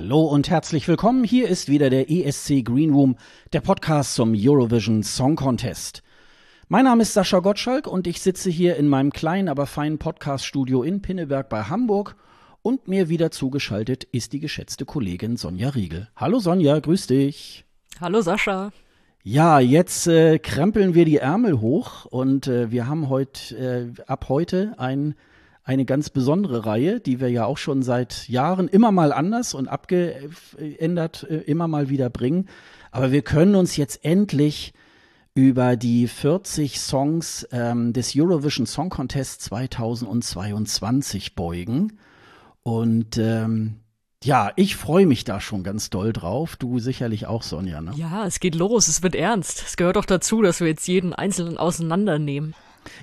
Hallo und herzlich willkommen. Hier ist wieder der ESC Green Room, der Podcast zum Eurovision Song Contest. Mein Name ist Sascha Gottschalk und ich sitze hier in meinem kleinen, aber feinen Podcast-Studio in Pinneberg bei Hamburg. Und mir wieder zugeschaltet ist die geschätzte Kollegin Sonja Riegel. Hallo Sonja, grüß dich. Hallo Sascha. Ja, jetzt äh, krempeln wir die Ärmel hoch und äh, wir haben heute äh, ab heute ein eine ganz besondere Reihe, die wir ja auch schon seit Jahren immer mal anders und abgeändert äh, immer mal wieder bringen. Aber wir können uns jetzt endlich über die 40 Songs ähm, des Eurovision Song Contest 2022 beugen. Und ähm, ja, ich freue mich da schon ganz doll drauf. Du sicherlich auch, Sonja. Ne? Ja, es geht los, es wird ernst. Es gehört doch dazu, dass wir jetzt jeden Einzelnen auseinandernehmen.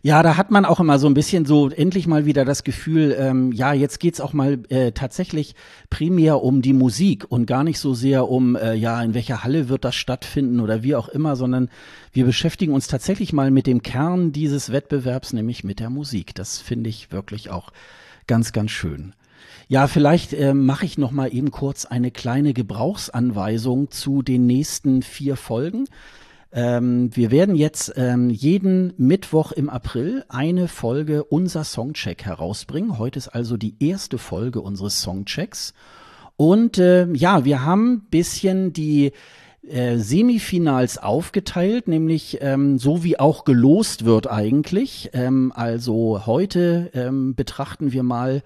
Ja, da hat man auch immer so ein bisschen so endlich mal wieder das Gefühl, ähm, ja, jetzt geht's auch mal äh, tatsächlich primär um die Musik und gar nicht so sehr um, äh, ja, in welcher Halle wird das stattfinden oder wie auch immer, sondern wir beschäftigen uns tatsächlich mal mit dem Kern dieses Wettbewerbs, nämlich mit der Musik. Das finde ich wirklich auch ganz, ganz schön. Ja, vielleicht äh, mache ich noch mal eben kurz eine kleine Gebrauchsanweisung zu den nächsten vier Folgen. Ähm, wir werden jetzt ähm, jeden Mittwoch im April eine Folge unser Songcheck herausbringen. Heute ist also die erste Folge unseres Songchecks. Und äh, ja, wir haben bisschen die äh, Semifinals aufgeteilt, nämlich ähm, so wie auch gelost wird eigentlich. Ähm, also heute ähm, betrachten wir mal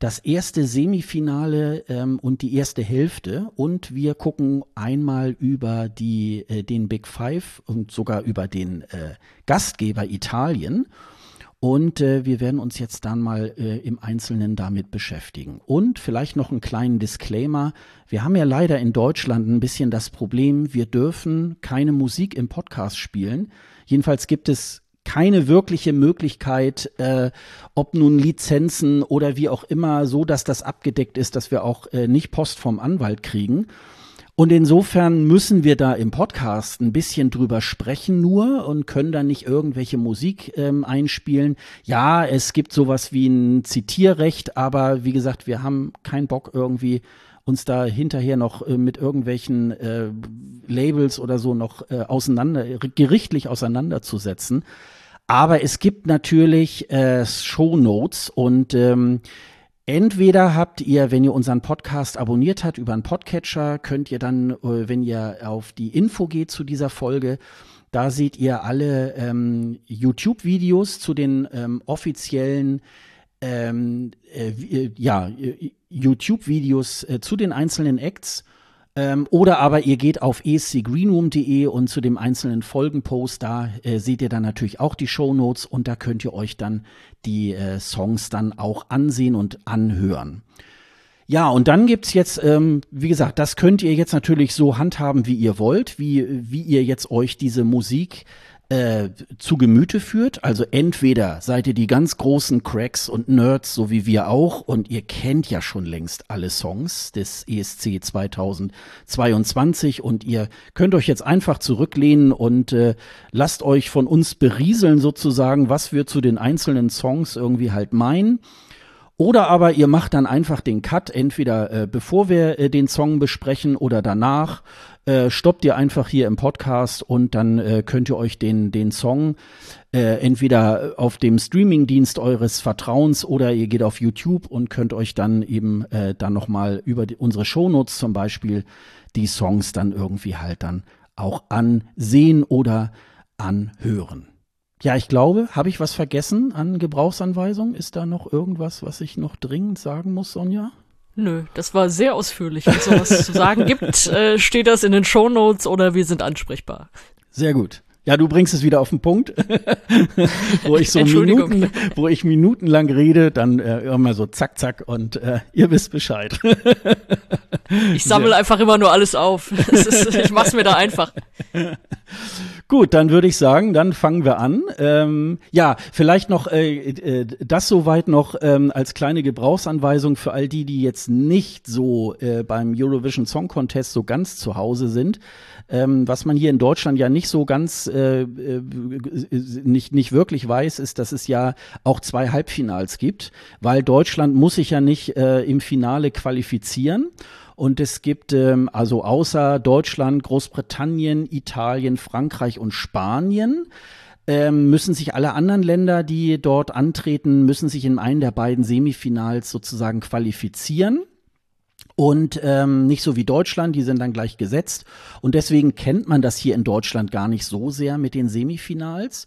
das erste Semifinale ähm, und die erste Hälfte und wir gucken einmal über die, äh, den Big Five und sogar über den äh, Gastgeber Italien. Und äh, wir werden uns jetzt dann mal äh, im Einzelnen damit beschäftigen. Und vielleicht noch einen kleinen Disclaimer. Wir haben ja leider in Deutschland ein bisschen das Problem, wir dürfen keine Musik im Podcast spielen. Jedenfalls gibt es keine wirkliche Möglichkeit, äh, ob nun Lizenzen oder wie auch immer, so dass das abgedeckt ist, dass wir auch äh, nicht Post vom Anwalt kriegen. Und insofern müssen wir da im Podcast ein bisschen drüber sprechen nur und können dann nicht irgendwelche Musik ähm, einspielen. Ja, es gibt sowas wie ein Zitierrecht, aber wie gesagt, wir haben keinen Bock irgendwie uns da hinterher noch äh, mit irgendwelchen äh, Labels oder so noch äh, auseinander, gerichtlich auseinanderzusetzen. Aber es gibt natürlich äh, Show Notes und ähm, Entweder habt ihr, wenn ihr unseren Podcast abonniert habt über einen Podcatcher, könnt ihr dann, äh, wenn ihr auf die Info geht zu dieser Folge, da seht ihr alle ähm, YouTube-Videos zu den ähm, offiziellen ähm, äh, äh ja, äh, YouTube-Videos äh, zu den einzelnen Acts. Ähm, oder aber ihr geht auf escgreenroom.de und zu dem einzelnen Folgenpost, da äh, seht ihr dann natürlich auch die Show Notes und da könnt ihr euch dann die äh, Songs dann auch ansehen und anhören. Ja, und dann gibt's jetzt, ähm, wie gesagt, das könnt ihr jetzt natürlich so handhaben, wie ihr wollt, wie, wie ihr jetzt euch diese Musik äh, zu Gemüte führt. Also entweder seid ihr die ganz großen Cracks und Nerds, so wie wir auch, und ihr kennt ja schon längst alle Songs des ESC 2022 und ihr könnt euch jetzt einfach zurücklehnen und äh, lasst euch von uns berieseln sozusagen, was wir zu den einzelnen Songs irgendwie halt meinen. Oder aber ihr macht dann einfach den Cut, entweder äh, bevor wir äh, den Song besprechen oder danach. Äh, stoppt ihr einfach hier im Podcast und dann äh, könnt ihr euch den, den Song äh, entweder auf dem Streamingdienst eures Vertrauens oder ihr geht auf YouTube und könnt euch dann eben äh, dann nochmal über die, unsere Shownotes zum Beispiel die Songs dann irgendwie halt dann auch ansehen oder anhören. Ja, ich glaube, habe ich was vergessen an Gebrauchsanweisungen? Ist da noch irgendwas, was ich noch dringend sagen muss, Sonja? Nö, das war sehr ausführlich. Wenn es sowas zu sagen gibt, äh, steht das in den Show Notes oder wir sind ansprechbar. Sehr gut. Ja, du bringst es wieder auf den Punkt, wo ich so Minuten, wo ich minutenlang rede, dann äh, immer so zack, zack und äh, ihr wisst Bescheid. ich sammle einfach immer nur alles auf. Ist, ich mach's mir da einfach. Gut, dann würde ich sagen, dann fangen wir an. Ähm, ja, vielleicht noch äh, äh, das soweit noch ähm, als kleine Gebrauchsanweisung für all die, die jetzt nicht so äh, beim Eurovision Song Contest so ganz zu Hause sind. Ähm, was man hier in Deutschland ja nicht so ganz äh, äh, nicht nicht wirklich weiß, ist, dass es ja auch zwei Halbfinals gibt, weil Deutschland muss sich ja nicht äh, im Finale qualifizieren. Und es gibt ähm, also außer Deutschland, Großbritannien, Italien, Frankreich und Spanien ähm, müssen sich alle anderen Länder, die dort antreten, müssen sich in einen der beiden Semifinals sozusagen qualifizieren. Und ähm, nicht so wie Deutschland, die sind dann gleich gesetzt. Und deswegen kennt man das hier in Deutschland gar nicht so sehr mit den Semifinals.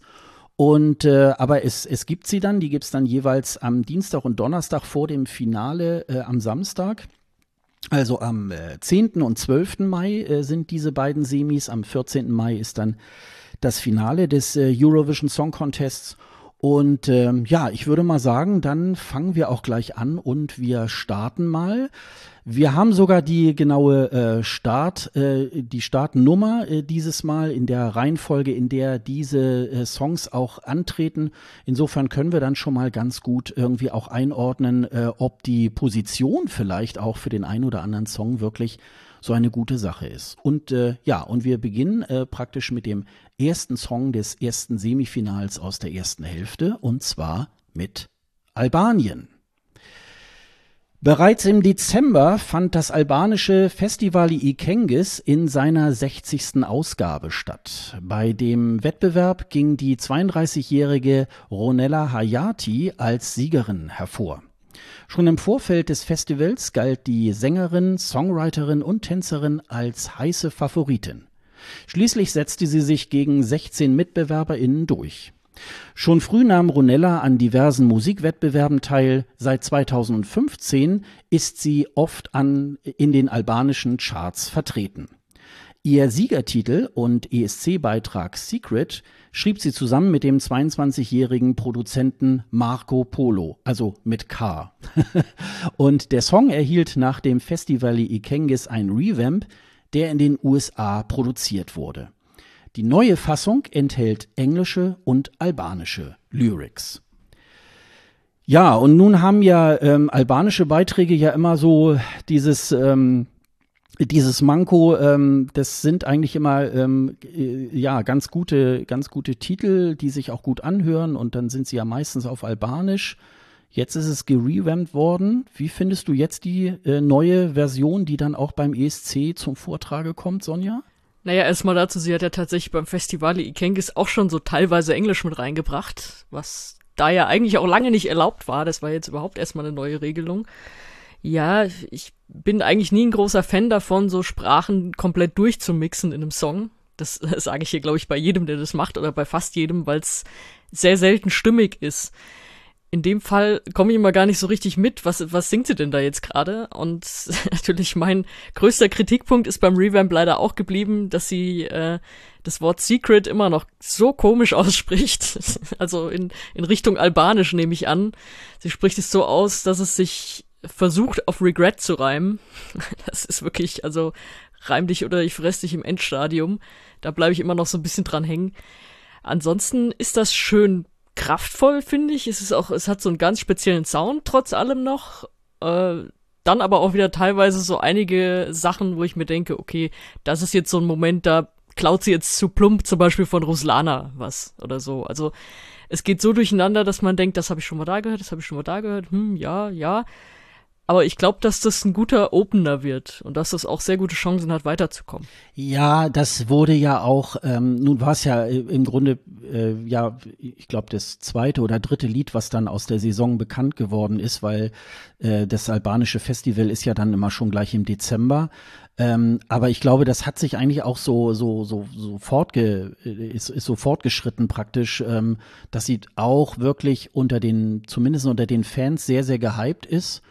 Und äh, aber es, es gibt sie dann, die gibt es dann jeweils am Dienstag und Donnerstag vor dem Finale äh, am Samstag. Also am äh, 10. und 12. Mai äh, sind diese beiden Semis. Am 14. Mai ist dann das Finale des äh, Eurovision Song Contests. Und ähm, ja, ich würde mal sagen, dann fangen wir auch gleich an und wir starten mal. Wir haben sogar die genaue äh, Start, äh, die Startnummer äh, dieses Mal in der Reihenfolge, in der diese äh, Songs auch antreten. Insofern können wir dann schon mal ganz gut irgendwie auch einordnen, äh, ob die Position vielleicht auch für den einen oder anderen Song wirklich so eine gute Sache ist. Und äh, ja, und wir beginnen äh, praktisch mit dem ersten Song des ersten Semifinals aus der ersten Hälfte und zwar mit Albanien. Bereits im Dezember fand das albanische Festival Ikengis in seiner 60. Ausgabe statt. Bei dem Wettbewerb ging die 32-jährige Ronella Hayati als Siegerin hervor. Schon im Vorfeld des Festivals galt die Sängerin, Songwriterin und Tänzerin als heiße Favoritin. Schließlich setzte sie sich gegen 16 MitbewerberInnen durch. Schon früh nahm Ronella an diversen Musikwettbewerben teil. Seit 2015 ist sie oft an, in den albanischen Charts vertreten. Ihr Siegertitel und ESC-Beitrag Secret schrieb sie zusammen mit dem 22-jährigen Produzenten Marco Polo, also mit K. und der Song erhielt nach dem Festival Ikengis ein Revamp, der in den USA produziert wurde. Die neue Fassung enthält englische und albanische Lyrics. Ja, und nun haben ja ähm, albanische Beiträge ja immer so dieses ähm, dieses Manko, ähm, das sind eigentlich immer ähm, äh, ja ganz gute, ganz gute Titel, die sich auch gut anhören und dann sind sie ja meistens auf Albanisch. Jetzt ist es gerevamped worden. Wie findest du jetzt die äh, neue Version, die dann auch beim ESC zum Vortrage kommt, Sonja? Naja, erstmal dazu, sie hat ja tatsächlich beim Festival Ikengis auch schon so teilweise Englisch mit reingebracht, was da ja eigentlich auch lange nicht erlaubt war. Das war jetzt überhaupt erstmal eine neue Regelung. Ja, ich bin eigentlich nie ein großer Fan davon, so Sprachen komplett durchzumixen in einem Song. Das, das sage ich hier, glaube ich, bei jedem, der das macht oder bei fast jedem, weil es sehr selten stimmig ist in dem Fall komme ich immer gar nicht so richtig mit, was, was singt sie denn da jetzt gerade? Und natürlich mein größter Kritikpunkt ist beim Revamp leider auch geblieben, dass sie äh, das Wort Secret immer noch so komisch ausspricht. also in, in Richtung Albanisch nehme ich an. Sie spricht es so aus, dass es sich versucht, auf Regret zu reimen. Das ist wirklich, also reim dich oder ich fress dich im Endstadium. Da bleibe ich immer noch so ein bisschen dran hängen. Ansonsten ist das schön kraftvoll, finde ich. Es ist auch, es hat so einen ganz speziellen Sound trotz allem noch. Äh, dann aber auch wieder teilweise so einige Sachen, wo ich mir denke, okay, das ist jetzt so ein Moment, da klaut sie jetzt zu plump zum Beispiel von Ruslana was oder so. Also es geht so durcheinander, dass man denkt, das habe ich schon mal da gehört, das habe ich schon mal da gehört, hm, ja, ja. Aber ich glaube, dass das ein guter Opener wird und dass das auch sehr gute Chancen hat, weiterzukommen. Ja, das wurde ja auch, ähm, nun war es ja äh, im Grunde, äh, ja, ich glaube, das zweite oder dritte Lied, was dann aus der Saison bekannt geworden ist, weil äh, das albanische Festival ist ja dann immer schon gleich im Dezember. Ähm, aber ich glaube, das hat sich eigentlich auch so so so so fortge äh, ist, ist so fortgeschritten praktisch, ähm, dass sie auch wirklich unter den zumindest unter den Fans sehr sehr gehypt ist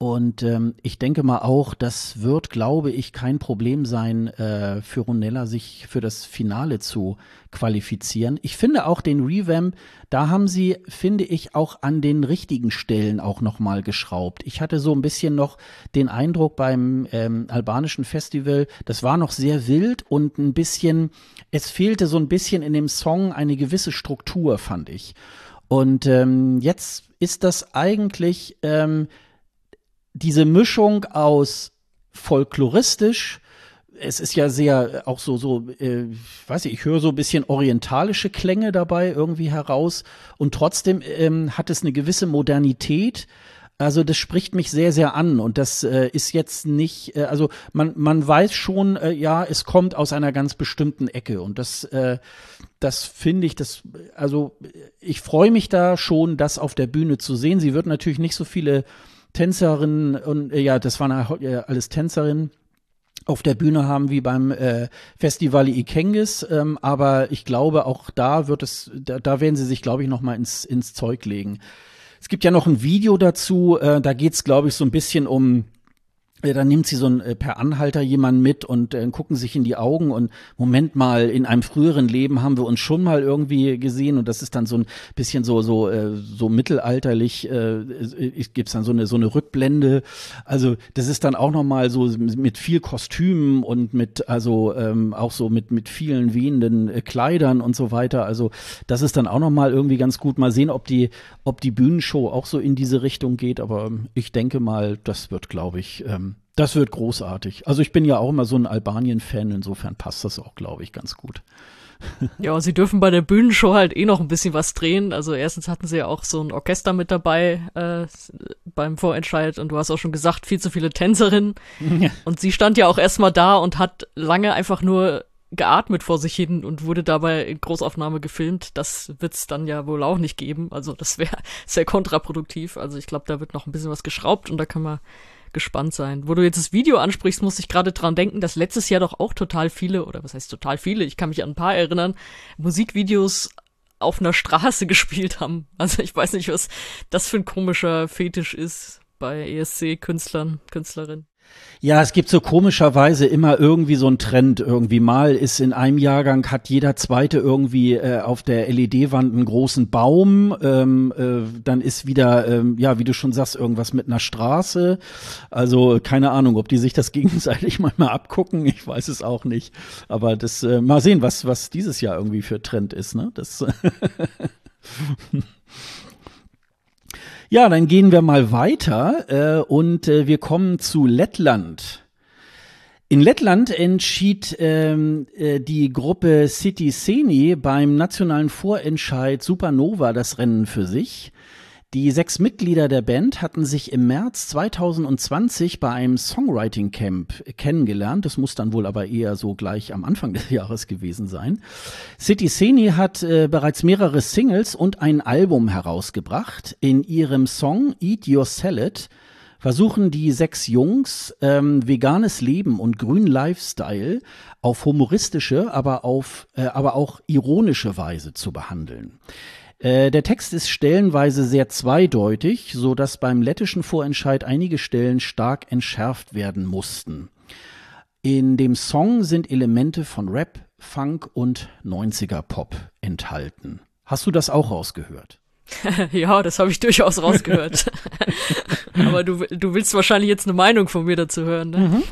und ähm, ich denke mal auch, das wird, glaube ich, kein Problem sein äh, für Ronella, sich für das Finale zu qualifizieren. Ich finde auch den Revamp, da haben sie, finde ich, auch an den richtigen Stellen auch nochmal geschraubt. Ich hatte so ein bisschen noch den Eindruck beim ähm, albanischen Festival, das war noch sehr wild und ein bisschen, es fehlte so ein bisschen in dem Song eine gewisse Struktur, fand ich. Und ähm, jetzt ist das eigentlich ähm, diese Mischung aus folkloristisch, es ist ja sehr auch so so äh, weiß ich ich höre so ein bisschen orientalische Klänge dabei irgendwie heraus und trotzdem ähm, hat es eine gewisse Modernität Also das spricht mich sehr, sehr an und das äh, ist jetzt nicht, äh, also man, man weiß schon, äh, ja, es kommt aus einer ganz bestimmten Ecke und das, äh, das finde ich, das, also ich freue mich da schon, das auf der Bühne zu sehen. Sie wird natürlich nicht so viele Tänzerinnen und äh, ja, das waren alles Tänzerinnen auf der Bühne haben wie beim äh, Festival Ikengis, ähm, aber ich glaube auch da wird es, da, da werden sie sich, glaube ich, noch mal ins ins Zeug legen. Es gibt ja noch ein Video dazu, äh, da geht's, glaube ich, so ein bisschen um äh, dann nimmt sie so ein, äh, per Anhalter jemanden mit und äh, gucken sich in die Augen und Moment mal, in einem früheren Leben haben wir uns schon mal irgendwie gesehen und das ist dann so ein bisschen so so äh, so mittelalterlich äh, gibt's dann so eine so eine Rückblende. Also das ist dann auch noch mal so mit viel Kostümen und mit also ähm, auch so mit mit vielen wehenden äh, Kleidern und so weiter. Also das ist dann auch noch mal irgendwie ganz gut. Mal sehen, ob die ob die Bühnenshow auch so in diese Richtung geht. Aber ich denke mal, das wird, glaube ich ähm, das wird großartig. Also ich bin ja auch immer so ein Albanien-Fan, insofern passt das auch, glaube ich, ganz gut. Ja, sie dürfen bei der Bühnenshow halt eh noch ein bisschen was drehen. Also erstens hatten sie ja auch so ein Orchester mit dabei äh, beim Vorentscheid und du hast auch schon gesagt, viel zu viele Tänzerinnen. Ja. Und sie stand ja auch erstmal da und hat lange einfach nur geatmet vor sich hin und wurde dabei in Großaufnahme gefilmt. Das wird's dann ja wohl auch nicht geben. Also das wäre sehr kontraproduktiv. Also ich glaube, da wird noch ein bisschen was geschraubt und da kann man gespannt sein. Wo du jetzt das Video ansprichst, muss ich gerade dran denken, dass letztes Jahr doch auch total viele, oder was heißt total viele, ich kann mich an ein paar erinnern, Musikvideos auf einer Straße gespielt haben. Also ich weiß nicht, was das für ein komischer Fetisch ist bei ESC-Künstlern, Künstlerinnen. Ja, es gibt so komischerweise immer irgendwie so ein Trend. Irgendwie mal ist in einem Jahrgang hat jeder zweite irgendwie äh, auf der LED-Wand einen großen Baum. Ähm, äh, dann ist wieder, ähm, ja, wie du schon sagst, irgendwas mit einer Straße. Also keine Ahnung, ob die sich das gegenseitig manchmal abgucken. Ich weiß es auch nicht. Aber das äh, mal sehen, was was dieses Jahr irgendwie für Trend ist. Ne? Das Ja, dann gehen wir mal weiter äh, und äh, wir kommen zu Lettland. In Lettland entschied ähm, äh, die Gruppe City Seni beim nationalen Vorentscheid Supernova das Rennen für sich. Die sechs Mitglieder der Band hatten sich im März 2020 bei einem Songwriting Camp kennengelernt. Das muss dann wohl aber eher so gleich am Anfang des Jahres gewesen sein. City Seni hat äh, bereits mehrere Singles und ein Album herausgebracht. In ihrem Song Eat Your Salad versuchen die sechs Jungs ähm, veganes Leben und grünen Lifestyle auf humoristische, aber auf, äh, aber auch ironische Weise zu behandeln. Äh, der Text ist stellenweise sehr zweideutig, so dass beim lettischen Vorentscheid einige Stellen stark entschärft werden mussten. In dem Song sind Elemente von Rap, Funk und 90er Pop enthalten. Hast du das auch rausgehört? ja, das habe ich durchaus rausgehört. Aber du, du willst wahrscheinlich jetzt eine Meinung von mir dazu hören, ne? Mhm.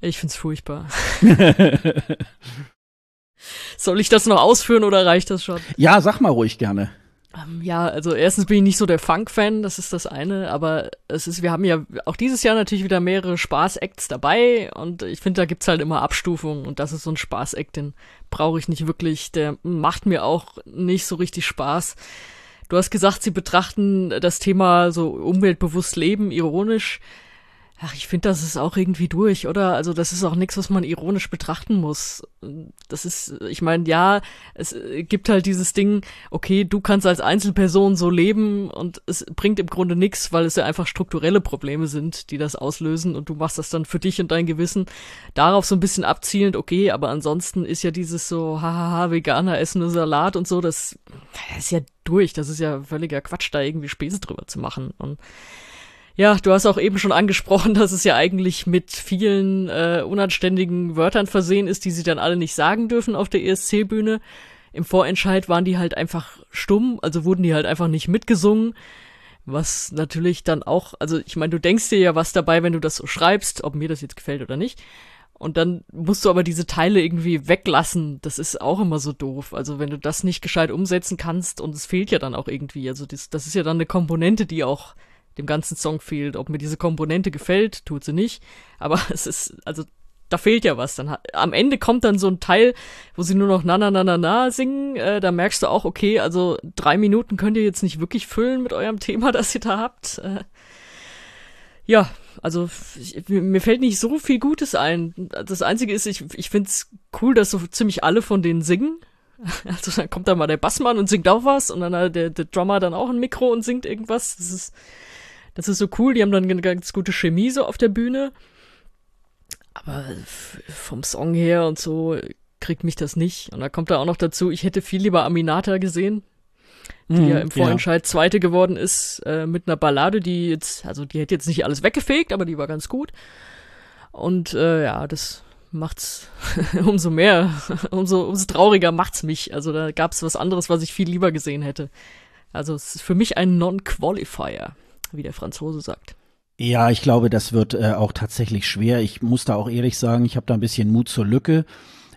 Ich find's furchtbar. Soll ich das noch ausführen oder reicht das schon? Ja, sag mal ruhig gerne. Ähm, ja, also erstens bin ich nicht so der Funk-Fan, das ist das eine, aber es ist, wir haben ja auch dieses Jahr natürlich wieder mehrere Spaß-Acts dabei und ich finde, da gibt's halt immer Abstufungen und das ist so ein Spaß-Act, den brauche ich nicht wirklich, der macht mir auch nicht so richtig Spaß. Du hast gesagt, sie betrachten das Thema so umweltbewusst Leben ironisch. Ach, ich finde, das ist auch irgendwie durch, oder? Also das ist auch nichts, was man ironisch betrachten muss. Das ist, ich meine, ja, es gibt halt dieses Ding, okay, du kannst als Einzelperson so leben und es bringt im Grunde nichts, weil es ja einfach strukturelle Probleme sind, die das auslösen und du machst das dann für dich und dein Gewissen. Darauf so ein bisschen abzielend, okay, aber ansonsten ist ja dieses so, hahaha, Veganer essen nur Salat und so, das, das ist ja durch. Das ist ja völliger Quatsch, da irgendwie Späße drüber zu machen. Und ja, du hast auch eben schon angesprochen, dass es ja eigentlich mit vielen äh, unanständigen Wörtern versehen ist, die sie dann alle nicht sagen dürfen auf der ESC-Bühne. Im Vorentscheid waren die halt einfach stumm, also wurden die halt einfach nicht mitgesungen. Was natürlich dann auch, also ich meine, du denkst dir ja was dabei, wenn du das so schreibst, ob mir das jetzt gefällt oder nicht. Und dann musst du aber diese Teile irgendwie weglassen. Das ist auch immer so doof. Also wenn du das nicht gescheit umsetzen kannst und es fehlt ja dann auch irgendwie. Also das, das ist ja dann eine Komponente, die auch dem ganzen Song fehlt. Ob mir diese Komponente gefällt, tut sie nicht. Aber es ist, also da fehlt ja was. Dann am Ende kommt dann so ein Teil, wo sie nur noch na na na na na singen. Äh, da merkst du auch, okay, also drei Minuten könnt ihr jetzt nicht wirklich füllen mit eurem Thema, das ihr da habt. Äh, ja, also ich, mir fällt nicht so viel Gutes ein. Das Einzige ist, ich, ich finde es cool, dass so ziemlich alle von denen singen. Also dann kommt da mal der Bassmann und singt auch was und dann der, der Drummer dann auch ein Mikro und singt irgendwas. Das ist, das ist so cool. Die haben dann eine ganz gute Chemie so auf der Bühne. Aber vom Song her und so kriegt mich das nicht. Und da kommt da auch noch dazu, ich hätte viel lieber Aminata gesehen, die mhm, ja im Vorentscheid ja. Zweite geworden ist, äh, mit einer Ballade, die jetzt, also die hätte jetzt nicht alles weggefegt, aber die war ganz gut. Und äh, ja, das macht's umso mehr, umso, umso trauriger macht's mich. Also da gab's was anderes, was ich viel lieber gesehen hätte. Also es ist für mich ein Non-Qualifier, wie der Franzose sagt. Ja, ich glaube, das wird äh, auch tatsächlich schwer. Ich muss da auch ehrlich sagen, ich habe da ein bisschen Mut zur Lücke.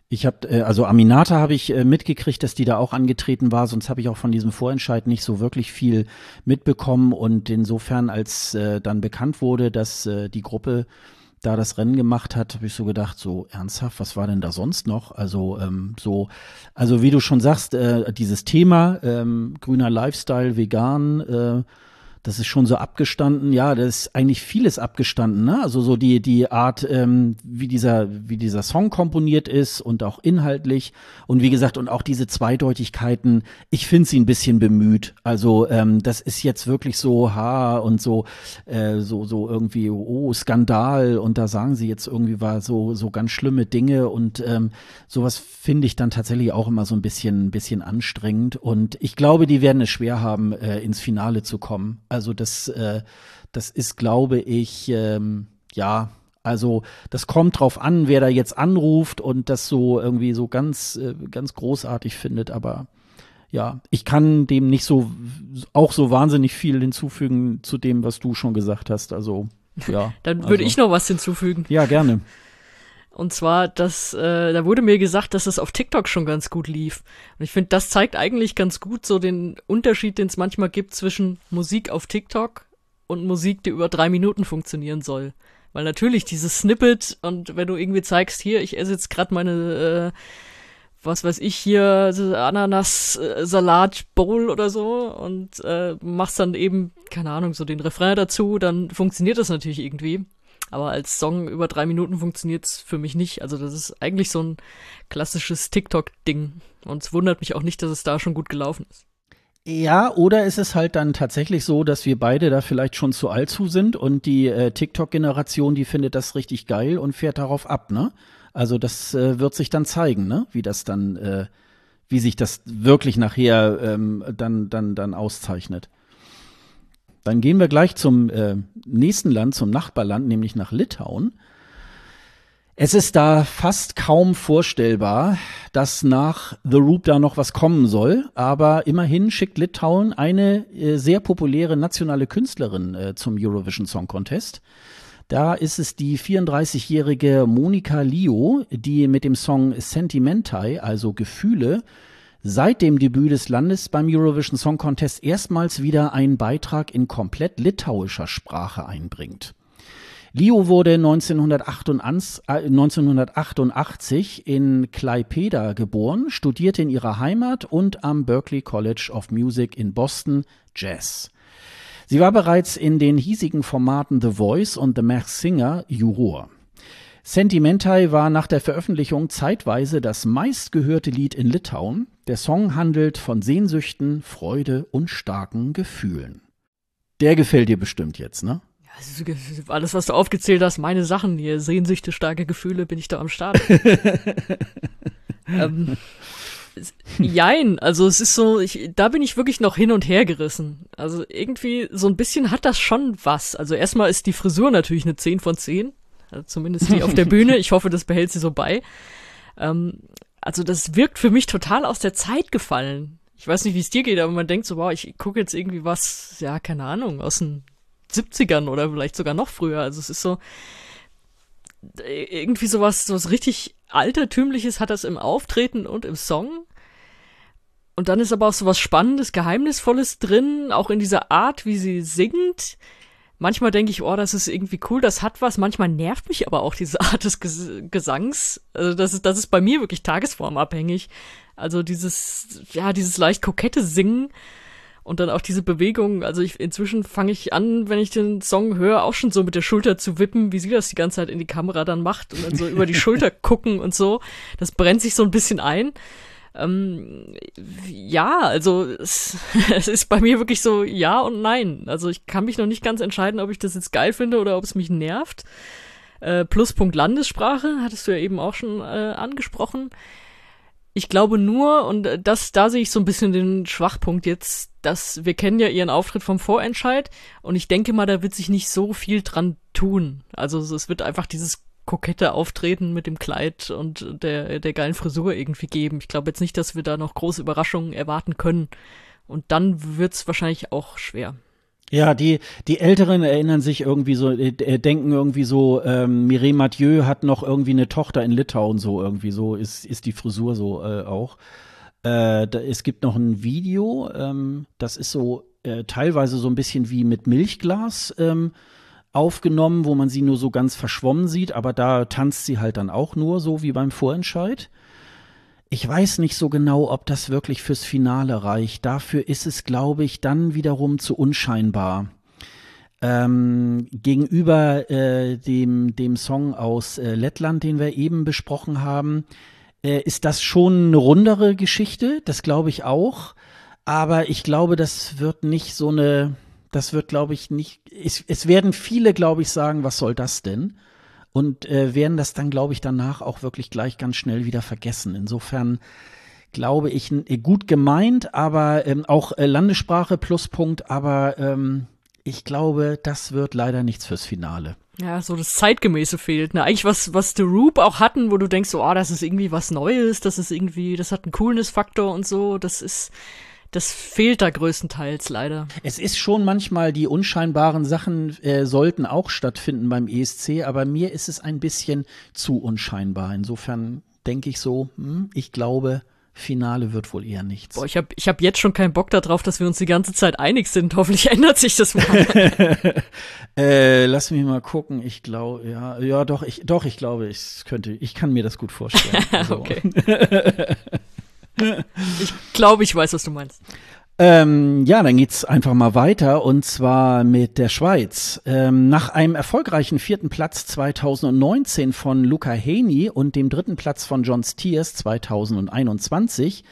Ich habe, äh, also Aminata habe ich äh, mitgekriegt, dass die da auch angetreten war, sonst habe ich auch von diesem Vorentscheid nicht so wirklich viel mitbekommen. Und insofern, als äh, dann bekannt wurde, dass äh, die Gruppe da das Rennen gemacht hat, habe ich so gedacht, so ernsthaft, was war denn da sonst noch? Also ähm, so, also wie du schon sagst, äh, dieses Thema ähm, grüner Lifestyle, vegan, äh, das ist schon so abgestanden. Ja, das ist eigentlich vieles abgestanden. Ne? Also so die die Art, ähm, wie dieser wie dieser Song komponiert ist und auch inhaltlich und wie gesagt und auch diese Zweideutigkeiten. Ich finde sie ein bisschen bemüht. Also ähm, das ist jetzt wirklich so ha und so äh, so so irgendwie oh Skandal und da sagen sie jetzt irgendwie war so so ganz schlimme Dinge und ähm, sowas finde ich dann tatsächlich auch immer so ein bisschen ein bisschen anstrengend und ich glaube, die werden es schwer haben, äh, ins Finale zu kommen. Also das, äh, das ist, glaube ich, ähm, ja, also das kommt drauf an, wer da jetzt anruft und das so irgendwie so ganz, äh, ganz großartig findet, aber ja, ich kann dem nicht so auch so wahnsinnig viel hinzufügen zu dem, was du schon gesagt hast. Also ja. Dann würde also. ich noch was hinzufügen. Ja, gerne. Und zwar, dass, äh, da wurde mir gesagt, dass es auf TikTok schon ganz gut lief. Und ich finde, das zeigt eigentlich ganz gut so den Unterschied, den es manchmal gibt zwischen Musik auf TikTok und Musik, die über drei Minuten funktionieren soll. Weil natürlich dieses Snippet und wenn du irgendwie zeigst, hier, ich esse jetzt gerade meine, äh, was weiß ich hier, Ananas-Salat-Bowl oder so und äh, machst dann eben, keine Ahnung, so den Refrain dazu, dann funktioniert das natürlich irgendwie. Aber als Song über drei Minuten funktioniert's für mich nicht. Also das ist eigentlich so ein klassisches TikTok-Ding. Und es wundert mich auch nicht, dass es da schon gut gelaufen ist. Ja, oder ist es halt dann tatsächlich so, dass wir beide da vielleicht schon zu alt zu sind und die äh, TikTok-Generation, die findet das richtig geil und fährt darauf ab, ne? Also das äh, wird sich dann zeigen, ne? Wie das dann, äh, wie sich das wirklich nachher ähm, dann, dann, dann auszeichnet. Dann gehen wir gleich zum äh, nächsten Land, zum Nachbarland, nämlich nach Litauen. Es ist da fast kaum vorstellbar, dass nach The Roop da noch was kommen soll, aber immerhin schickt Litauen eine äh, sehr populäre nationale Künstlerin äh, zum Eurovision Song Contest. Da ist es die 34-jährige Monika Lio, die mit dem Song Sentimentai, also Gefühle, seit dem Debüt des Landes beim Eurovision Song Contest erstmals wieder einen Beitrag in komplett litauischer Sprache einbringt. Lio wurde 1988 äh, in Klaipeda geboren, studierte in ihrer Heimat und am Berklee College of Music in Boston Jazz. Sie war bereits in den hiesigen Formaten The Voice und The Masked Singer Juror. Sentimentai war nach der Veröffentlichung zeitweise das meistgehörte Lied in Litauen. Der Song handelt von Sehnsüchten, Freude und starken Gefühlen. Der gefällt dir bestimmt jetzt, ne? alles, was du aufgezählt hast, meine Sachen hier, Sehnsüchte, starke Gefühle, bin ich da am Start. ähm, jein, also es ist so, ich, da bin ich wirklich noch hin und her gerissen. Also irgendwie, so ein bisschen hat das schon was. Also erstmal ist die Frisur natürlich eine 10 von 10. Also zumindest die auf der Bühne. Ich hoffe, das behält sie so bei. Ähm, also das wirkt für mich total aus der Zeit gefallen. Ich weiß nicht, wie es dir geht, aber man denkt so, wow, ich gucke jetzt irgendwie was, ja, keine Ahnung, aus den 70ern oder vielleicht sogar noch früher. Also es ist so äh, irgendwie sowas, sowas richtig altertümliches hat das im Auftreten und im Song. Und dann ist aber auch sowas Spannendes, Geheimnisvolles drin, auch in dieser Art, wie sie singt Manchmal denke ich, oh, das ist irgendwie cool, das hat was. Manchmal nervt mich aber auch diese Art des Ges Gesangs. Also das ist, das ist bei mir wirklich tagesformabhängig. Also dieses, ja, dieses leicht kokette Singen und dann auch diese Bewegung. Also ich, inzwischen fange ich an, wenn ich den Song höre, auch schon so mit der Schulter zu wippen, wie sie das die ganze Zeit in die Kamera dann macht und dann so über die Schulter gucken und so. Das brennt sich so ein bisschen ein. Ähm, ja, also es, es ist bei mir wirklich so ja und nein. Also ich kann mich noch nicht ganz entscheiden, ob ich das jetzt geil finde oder ob es mich nervt. Äh, Pluspunkt Landessprache, hattest du ja eben auch schon äh, angesprochen. Ich glaube nur, und das, da sehe ich so ein bisschen den Schwachpunkt jetzt, dass wir kennen ja ihren Auftritt vom Vorentscheid und ich denke mal, da wird sich nicht so viel dran tun. Also es wird einfach dieses kokette Auftreten mit dem Kleid und der, der geilen Frisur irgendwie geben. Ich glaube jetzt nicht, dass wir da noch große Überraschungen erwarten können. Und dann wird's wahrscheinlich auch schwer. Ja, die, die Älteren erinnern sich irgendwie so, äh, äh, denken irgendwie so, ähm, Mireille Mathieu hat noch irgendwie eine Tochter in Litauen, so irgendwie, so ist, ist die Frisur so äh, auch. Äh, da, es gibt noch ein Video, ähm, das ist so äh, teilweise so ein bisschen wie mit Milchglas ähm, aufgenommen, wo man sie nur so ganz verschwommen sieht, aber da tanzt sie halt dann auch nur so wie beim Vorentscheid. Ich weiß nicht so genau, ob das wirklich fürs Finale reicht. Dafür ist es, glaube ich, dann wiederum zu unscheinbar. Ähm, gegenüber äh, dem, dem Song aus äh, Lettland, den wir eben besprochen haben, äh, ist das schon eine rundere Geschichte. Das glaube ich auch. Aber ich glaube, das wird nicht so eine, das wird, glaube ich, nicht. Es, es werden viele, glaube ich, sagen, was soll das denn? Und äh, werden das dann, glaube ich, danach auch wirklich gleich ganz schnell wieder vergessen. Insofern glaube ich, gut gemeint, aber ähm, auch äh, Landessprache Pluspunkt, aber ähm, ich glaube, das wird leider nichts fürs Finale. Ja, so das Zeitgemäße fehlt. Ne? Eigentlich was, was The Roop auch hatten, wo du denkst, so, oh, das ist irgendwie was Neues, das ist irgendwie, das hat einen Coolness-Faktor und so, das ist, das fehlt da größtenteils leider. Es ist schon manchmal, die unscheinbaren Sachen äh, sollten auch stattfinden beim ESC, aber mir ist es ein bisschen zu unscheinbar. Insofern denke ich so, hm, ich glaube, Finale wird wohl eher nichts. Boah, ich habe ich hab jetzt schon keinen Bock darauf, dass wir uns die ganze Zeit einig sind. Hoffentlich ändert sich das mal. äh, lass mich mal gucken. Ich glaube, ja, ja, doch, ich, doch, ich glaube, ich könnte, ich kann mir das gut vorstellen. Also. okay. ich glaube, ich weiß, was du meinst. Ähm, ja, dann geht's einfach mal weiter und zwar mit der Schweiz. Ähm, nach einem erfolgreichen vierten Platz 2019 von Luca Haney und dem dritten Platz von John Stiers 2021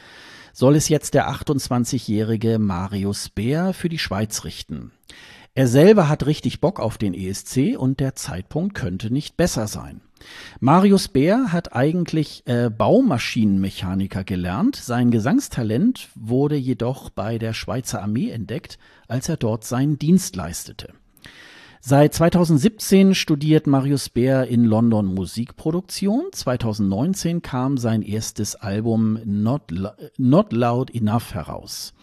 soll es jetzt der 28-jährige Marius Bär für die Schweiz richten. Er selber hat richtig Bock auf den ESC und der Zeitpunkt könnte nicht besser sein. Marius Bär hat eigentlich äh, Baumaschinenmechaniker gelernt. Sein Gesangstalent wurde jedoch bei der Schweizer Armee entdeckt, als er dort seinen Dienst leistete. Seit 2017 studiert Marius Bär in London Musikproduktion. 2019 kam sein erstes Album Not, Not Loud Enough heraus.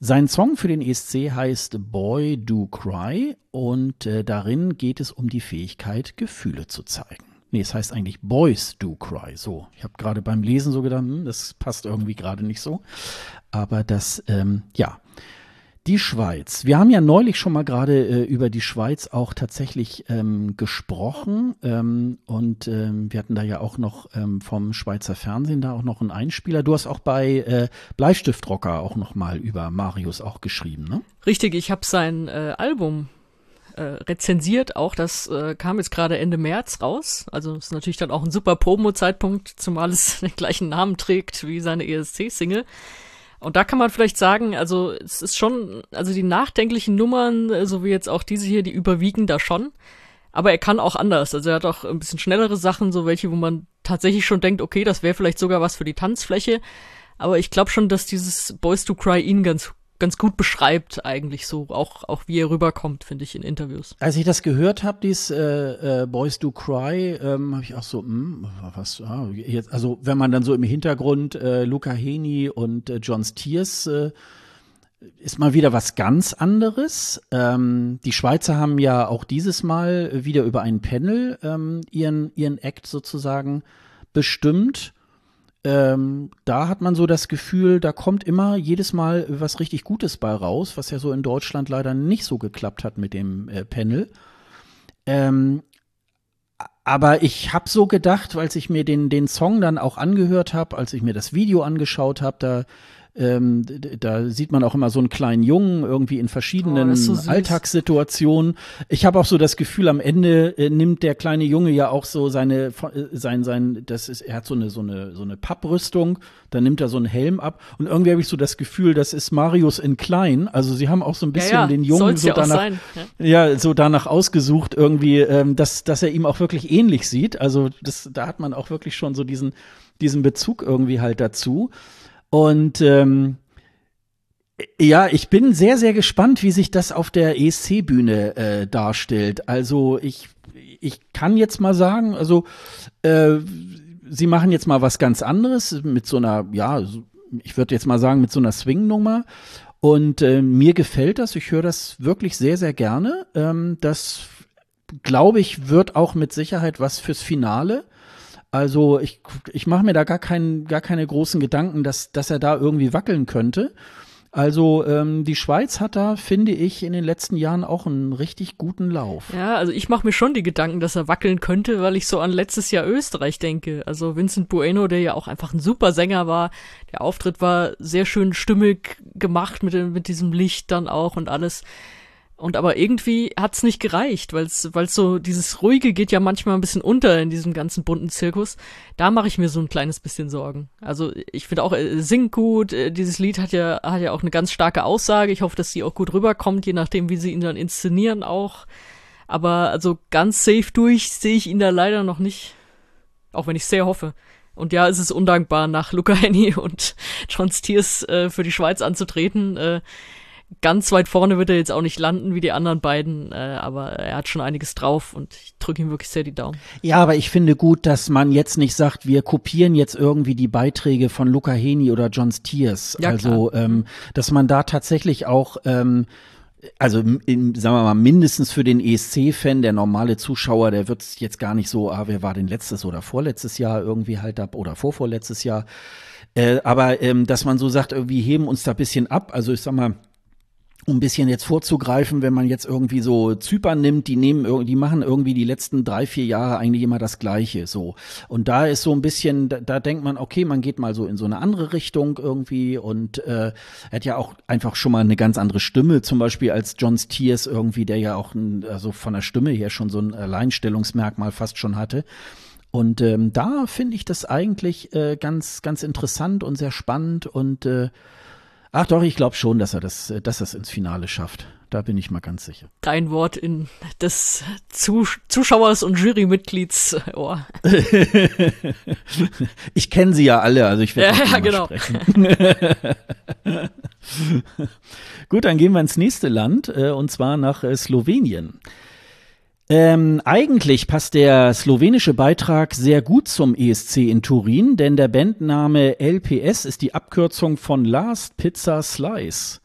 Sein Song für den ESC heißt Boy Do Cry und äh, darin geht es um die Fähigkeit, Gefühle zu zeigen. Nee, es heißt eigentlich Boys Do Cry. So, ich habe gerade beim Lesen so gedacht, hm, das passt irgendwie gerade nicht so. Aber das, ähm, ja. Die Schweiz. Wir haben ja neulich schon mal gerade äh, über die Schweiz auch tatsächlich ähm, gesprochen ähm, und ähm, wir hatten da ja auch noch ähm, vom Schweizer Fernsehen da auch noch einen Einspieler. Du hast auch bei äh, Bleistiftrocker auch noch mal über Marius auch geschrieben, ne? Richtig, ich habe sein äh, Album äh, rezensiert auch. Das äh, kam jetzt gerade Ende März raus. Also ist natürlich dann auch ein super Promo-Zeitpunkt, zumal es den gleichen Namen trägt wie seine ESC-Single. Und da kann man vielleicht sagen, also es ist schon, also die nachdenklichen Nummern, äh, so wie jetzt auch diese hier, die überwiegen da schon. Aber er kann auch anders. Also er hat auch ein bisschen schnellere Sachen, so welche, wo man tatsächlich schon denkt, okay, das wäre vielleicht sogar was für die Tanzfläche. Aber ich glaube schon, dass dieses Boys to Cry ihn ganz ganz gut beschreibt eigentlich so, auch, auch wie er rüberkommt, finde ich, in Interviews. Als ich das gehört habe, dies äh, äh, Boys Do Cry, ähm, habe ich auch so, mh, hm, was, ah, jetzt, also wenn man dann so im Hintergrund äh, Luca Heni und äh, John Stiers äh, ist mal wieder was ganz anderes. Ähm, die Schweizer haben ja auch dieses Mal wieder über ein Panel ähm, ihren, ihren Act sozusagen bestimmt. Ähm, da hat man so das Gefühl, da kommt immer jedes Mal was richtig Gutes bei raus, was ja so in Deutschland leider nicht so geklappt hat mit dem äh, Panel. Ähm, aber ich habe so gedacht, als ich mir den, den Song dann auch angehört habe, als ich mir das Video angeschaut habe, da ähm, da sieht man auch immer so einen kleinen Jungen irgendwie in verschiedenen oh, so Alltagssituationen. Ich habe auch so das Gefühl, am Ende äh, nimmt der kleine Junge ja auch so seine, äh, sein, sein, das ist, er hat so eine, so eine, so eine Papprüstung, dann nimmt er so einen Helm ab und irgendwie habe ich so das Gefühl, das ist Marius in klein. Also sie haben auch so ein bisschen ja, ja, den Jungen so ja danach, sein, ja. ja. so danach ausgesucht irgendwie, ähm, dass, dass er ihm auch wirklich ähnlich sieht. Also das, da hat man auch wirklich schon so diesen, diesen Bezug irgendwie halt dazu. Und ähm, ja, ich bin sehr, sehr gespannt, wie sich das auf der ESC-Bühne äh, darstellt. Also ich, ich kann jetzt mal sagen, also äh, sie machen jetzt mal was ganz anderes mit so einer, ja, ich würde jetzt mal sagen, mit so einer Swing-Nummer. Und äh, mir gefällt das. Ich höre das wirklich sehr, sehr gerne. Ähm, das, glaube ich, wird auch mit Sicherheit was fürs Finale. Also ich, ich mache mir da gar, kein, gar keine großen Gedanken, dass, dass er da irgendwie wackeln könnte. Also ähm, die Schweiz hat da, finde ich, in den letzten Jahren auch einen richtig guten Lauf. Ja, also ich mache mir schon die Gedanken, dass er wackeln könnte, weil ich so an letztes Jahr Österreich denke. Also Vincent Bueno, der ja auch einfach ein super Sänger war. Der Auftritt war sehr schön stimmig gemacht mit, mit diesem Licht dann auch und alles. Und aber irgendwie hat's nicht gereicht, weil es so dieses ruhige geht ja manchmal ein bisschen unter in diesem ganzen bunten Zirkus. Da mache ich mir so ein kleines bisschen Sorgen. Also ich finde auch äh, singt gut. Äh, dieses Lied hat ja hat ja auch eine ganz starke Aussage. Ich hoffe, dass sie auch gut rüberkommt, je nachdem, wie sie ihn dann inszenieren auch. Aber also ganz safe durch sehe ich ihn da leider noch nicht. Auch wenn ich sehr hoffe. Und ja, es ist undankbar, nach Luca Henny und John Stiers äh, für die Schweiz anzutreten. Äh, ganz weit vorne wird er jetzt auch nicht landen wie die anderen beiden, äh, aber er hat schon einiges drauf und ich drücke ihm wirklich sehr die Daumen. Ja, aber ich finde gut, dass man jetzt nicht sagt, wir kopieren jetzt irgendwie die Beiträge von Luca Heni oder John Stiers. Ja, also, ähm, dass man da tatsächlich auch ähm, also in, sagen wir mal, mindestens für den ESC-Fan, der normale Zuschauer, der wird jetzt gar nicht so, ah, wer war denn letztes oder vorletztes Jahr irgendwie halt ab oder vorvorletztes Jahr. Äh, aber ähm, dass man so sagt, wir heben uns da bisschen ab. Also ich sag mal, um ein bisschen jetzt vorzugreifen, wenn man jetzt irgendwie so Zypern nimmt, die nehmen, die machen irgendwie die letzten drei, vier Jahre eigentlich immer das Gleiche, so. Und da ist so ein bisschen, da, da denkt man, okay, man geht mal so in so eine andere Richtung irgendwie und äh, hat ja auch einfach schon mal eine ganz andere Stimme, zum Beispiel als John Stiers irgendwie, der ja auch ein, also von der Stimme her schon so ein Alleinstellungsmerkmal fast schon hatte. Und ähm, da finde ich das eigentlich äh, ganz, ganz interessant und sehr spannend und äh, Ach doch, ich glaube schon, dass er das, dass er es ins Finale schafft. Da bin ich mal ganz sicher. Dein Wort in des Zus Zuschauers und Jurymitglieds Ohr. ich kenne sie ja alle, also ich werde ja, ja, genau. sprechen. Gut, dann gehen wir ins nächste Land äh, und zwar nach äh, Slowenien. Ähm, eigentlich passt der slowenische Beitrag sehr gut zum ESC in Turin, denn der Bandname LPS ist die Abkürzung von Last Pizza Slice.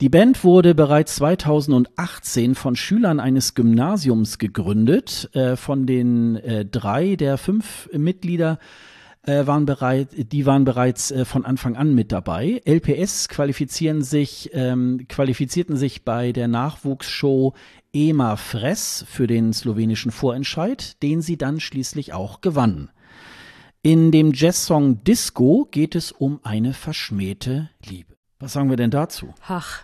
Die Band wurde bereits 2018 von Schülern eines Gymnasiums gegründet. Äh, von den äh, drei der fünf Mitglieder äh, waren bereit, die waren bereits äh, von Anfang an mit dabei. LPS qualifizieren sich, ähm, qualifizierten sich bei der Nachwuchsshow Ema Fress für den slowenischen Vorentscheid, den sie dann schließlich auch gewann. In dem Jazzsong Disco geht es um eine verschmähte Liebe. Was sagen wir denn dazu? Ach.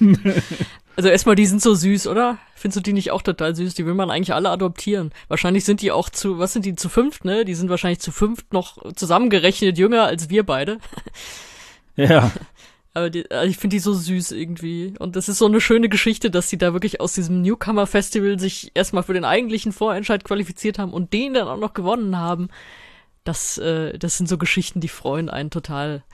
also erstmal, die sind so süß, oder? Findest du die nicht auch total süß? Die will man eigentlich alle adoptieren. Wahrscheinlich sind die auch zu, was sind die zu fünft, ne? Die sind wahrscheinlich zu fünft noch zusammengerechnet jünger als wir beide. Ja. Aber die, also ich finde die so süß irgendwie. Und das ist so eine schöne Geschichte, dass sie da wirklich aus diesem Newcomer-Festival sich erstmal für den eigentlichen Vorentscheid qualifiziert haben und den dann auch noch gewonnen haben. Das, äh, das sind so Geschichten, die freuen einen total.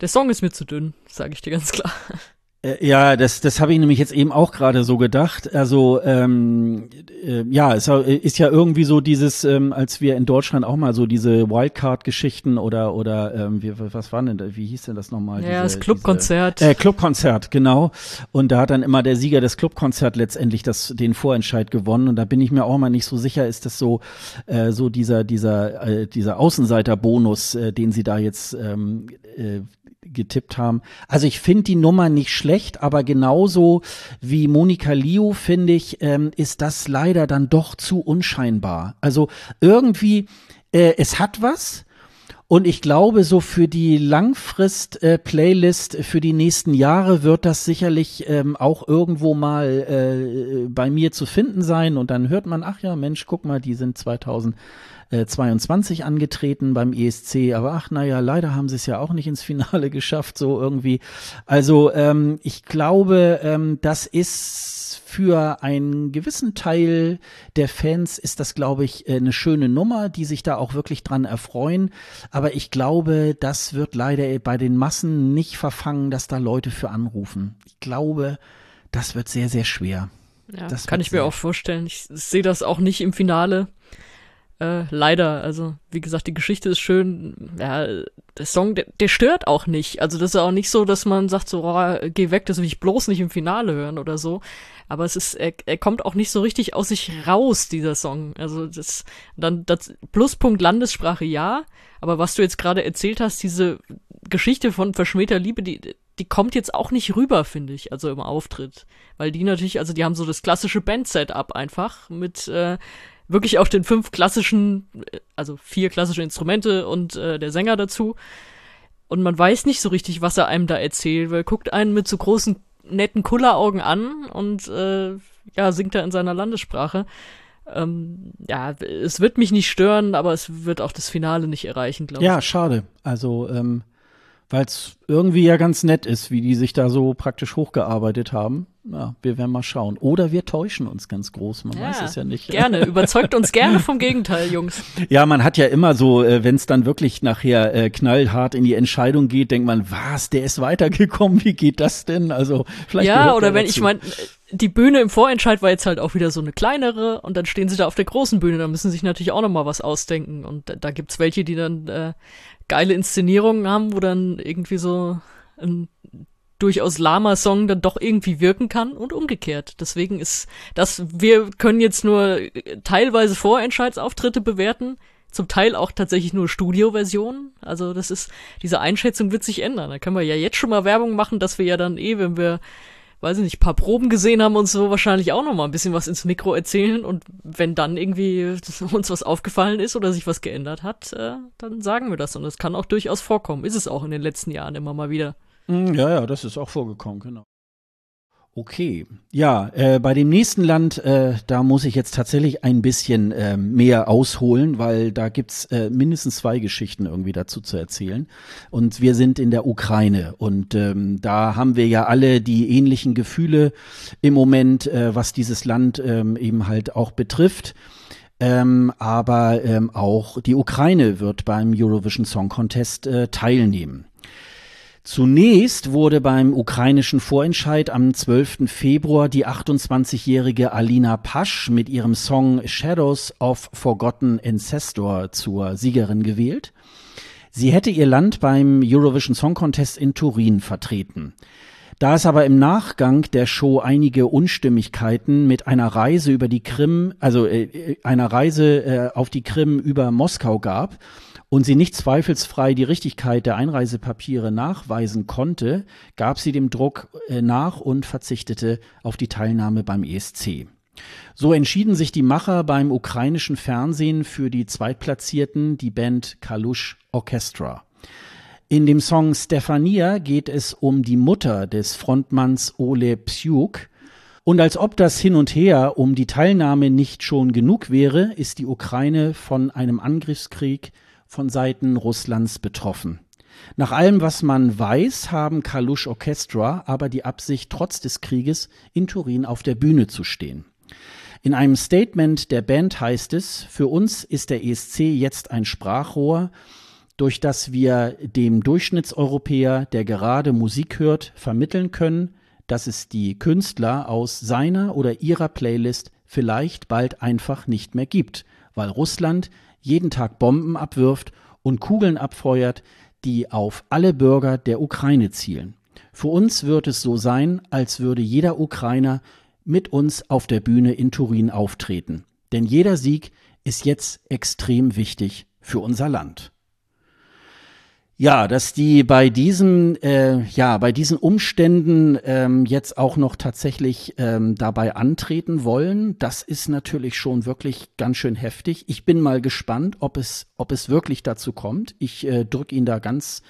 Der Song ist mir zu dünn, sage ich dir ganz klar. Äh, ja, das, das habe ich nämlich jetzt eben auch gerade so gedacht. Also ähm, äh, ja, es ist ja irgendwie so dieses, ähm, als wir in Deutschland auch mal so diese Wildcard-Geschichten oder oder ähm, wie, was war denn, wie hieß denn das nochmal? Ja, diese, das Clubkonzert. Äh, Clubkonzert, genau. Und da hat dann immer der Sieger des Clubkonzert letztendlich das den Vorentscheid gewonnen. Und da bin ich mir auch mal nicht so sicher, ist das so äh, so dieser dieser äh, dieser Außenseiterbonus, äh, den sie da jetzt ähm, äh, getippt haben. Also ich finde die Nummer nicht schlecht, aber genauso wie Monika Liu finde ich, ähm, ist das leider dann doch zu unscheinbar. Also irgendwie, äh, es hat was. Und ich glaube, so für die Langfrist-Playlist äh, für die nächsten Jahre wird das sicherlich ähm, auch irgendwo mal äh, bei mir zu finden sein. Und dann hört man, ach ja, Mensch, guck mal, die sind 2000 22 angetreten beim ESC, aber ach naja, leider haben sie es ja auch nicht ins Finale geschafft, so irgendwie. Also ähm, ich glaube, ähm, das ist für einen gewissen Teil der Fans ist das, glaube ich, äh, eine schöne Nummer, die sich da auch wirklich dran erfreuen. Aber ich glaube, das wird leider bei den Massen nicht verfangen, dass da Leute für anrufen. Ich glaube, das wird sehr, sehr schwer. Ja, das kann ich mir auch vorstellen. Ich sehe das auch nicht im Finale. Äh, leider, also wie gesagt, die Geschichte ist schön. Ja, der Song, der, der stört auch nicht. Also das ist auch nicht so, dass man sagt so, oh, geh weg, das will ich bloß nicht im Finale hören oder so. Aber es ist, er, er kommt auch nicht so richtig aus sich raus, dieser Song. Also das, dann das Pluspunkt Landessprache ja, aber was du jetzt gerade erzählt hast, diese Geschichte von verschmähter Liebe, die, die kommt jetzt auch nicht rüber, finde ich, also im Auftritt. Weil die natürlich, also die haben so das klassische Band-Setup einfach mit äh, wirklich auch den fünf klassischen, also vier klassische Instrumente und äh, der Sänger dazu. Und man weiß nicht so richtig, was er einem da erzählt, weil er guckt einen mit so großen, netten Kulleraugen an und äh, ja, singt da in seiner Landessprache. Ähm, ja, es wird mich nicht stören, aber es wird auch das Finale nicht erreichen, glaube ich. Ja, schade. Also, ähm, weil es irgendwie ja ganz nett ist, wie die sich da so praktisch hochgearbeitet haben. Ja, wir werden mal schauen. Oder wir täuschen uns ganz groß, man ja, weiß es ja nicht. Gerne, überzeugt uns gerne vom Gegenteil, Jungs. Ja, man hat ja immer so, äh, wenn es dann wirklich nachher äh, knallhart in die Entscheidung geht, denkt man, was, der ist weitergekommen, wie geht das denn? Also vielleicht. Ja, oder wenn dazu. ich meine, die Bühne im Vorentscheid war jetzt halt auch wieder so eine kleinere und dann stehen sie da auf der großen Bühne, da müssen sie sich natürlich auch nochmal was ausdenken. Und da, da gibt's welche, die dann äh, geile Inszenierungen haben, wo dann irgendwie so ein durchaus Lama-Song dann doch irgendwie wirken kann und umgekehrt. Deswegen ist das, wir können jetzt nur teilweise Vorentscheidsauftritte bewerten, zum Teil auch tatsächlich nur Studioversionen. Also das ist, diese Einschätzung wird sich ändern. Da können wir ja jetzt schon mal Werbung machen, dass wir ja dann eh, wenn wir weiß ich nicht, paar Proben gesehen haben und so wahrscheinlich auch noch mal ein bisschen was ins Mikro erzählen und wenn dann irgendwie uns was aufgefallen ist oder sich was geändert hat, äh, dann sagen wir das und das kann auch durchaus vorkommen. Ist es auch in den letzten Jahren immer mal wieder. Hm, ja, ja, das ist auch vorgekommen, genau. Okay, ja, äh, bei dem nächsten Land, äh, da muss ich jetzt tatsächlich ein bisschen äh, mehr ausholen, weil da gibt's äh, mindestens zwei Geschichten irgendwie dazu zu erzählen. Und wir sind in der Ukraine und ähm, da haben wir ja alle die ähnlichen Gefühle im Moment, äh, was dieses Land ähm, eben halt auch betrifft. Ähm, aber ähm, auch die Ukraine wird beim Eurovision Song Contest äh, teilnehmen. Zunächst wurde beim ukrainischen Vorentscheid am 12. Februar die 28-jährige Alina Pasch mit ihrem Song Shadows of Forgotten Ancestor zur Siegerin gewählt. Sie hätte ihr Land beim Eurovision Song Contest in Turin vertreten. Da es aber im Nachgang der Show einige Unstimmigkeiten mit einer Reise über die Krim, also äh, einer Reise äh, auf die Krim über Moskau gab, und sie nicht zweifelsfrei die Richtigkeit der Einreisepapiere nachweisen konnte, gab sie dem Druck äh, nach und verzichtete auf die Teilnahme beim ESC. So entschieden sich die Macher beim ukrainischen Fernsehen für die Zweitplatzierten, die Band Kalush Orchestra. In dem Song Stefania geht es um die Mutter des Frontmanns Ole Psyuk. Und als ob das Hin und Her um die Teilnahme nicht schon genug wäre, ist die Ukraine von einem Angriffskrieg von Seiten Russlands betroffen. Nach allem, was man weiß, haben Kalush Orchestra aber die Absicht, trotz des Krieges in Turin auf der Bühne zu stehen. In einem Statement der Band heißt es, für uns ist der ESC jetzt ein Sprachrohr, durch das wir dem Durchschnittseuropäer, der gerade Musik hört, vermitteln können, dass es die Künstler aus seiner oder ihrer Playlist vielleicht bald einfach nicht mehr gibt, weil Russland jeden Tag Bomben abwirft und Kugeln abfeuert, die auf alle Bürger der Ukraine zielen. Für uns wird es so sein, als würde jeder Ukrainer mit uns auf der Bühne in Turin auftreten. Denn jeder Sieg ist jetzt extrem wichtig für unser Land. Ja, dass die bei diesem, äh, ja, bei diesen Umständen ähm, jetzt auch noch tatsächlich ähm, dabei antreten wollen, das ist natürlich schon wirklich ganz schön heftig. Ich bin mal gespannt, ob es, ob es wirklich dazu kommt. Ich äh, drücke Ihnen da ganz,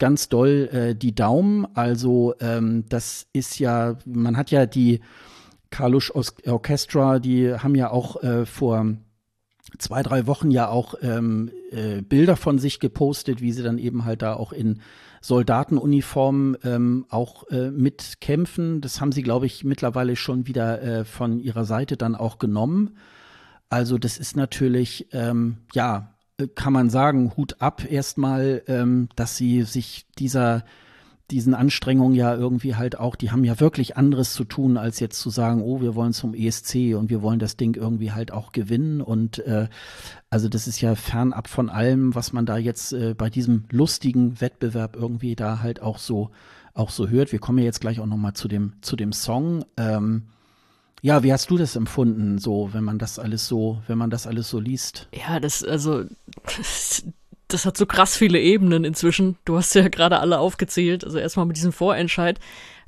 ganz doll äh, die Daumen. Also ähm, das ist ja, man hat ja die Kalush Orchestra, die haben ja auch äh, vor zwei, drei Wochen ja auch ähm, äh, Bilder von sich gepostet, wie sie dann eben halt da auch in Soldatenuniformen ähm, auch äh, mitkämpfen. Das haben sie, glaube ich, mittlerweile schon wieder äh, von ihrer Seite dann auch genommen. Also das ist natürlich, ähm, ja, äh, kann man sagen, Hut ab erstmal, ähm, dass sie sich dieser diesen Anstrengungen ja irgendwie halt auch, die haben ja wirklich anderes zu tun, als jetzt zu sagen, oh, wir wollen zum ESC und wir wollen das Ding irgendwie halt auch gewinnen. Und äh, also das ist ja fernab von allem, was man da jetzt äh, bei diesem lustigen Wettbewerb irgendwie da halt auch so auch so hört. Wir kommen ja jetzt gleich auch noch mal zu dem zu dem Song. Ähm, ja, wie hast du das empfunden, so, wenn man das alles so, wenn man das alles so liest? Ja, das, also, das hat so krass viele Ebenen inzwischen. Du hast ja gerade alle aufgezählt. Also erstmal mit diesem Vorentscheid.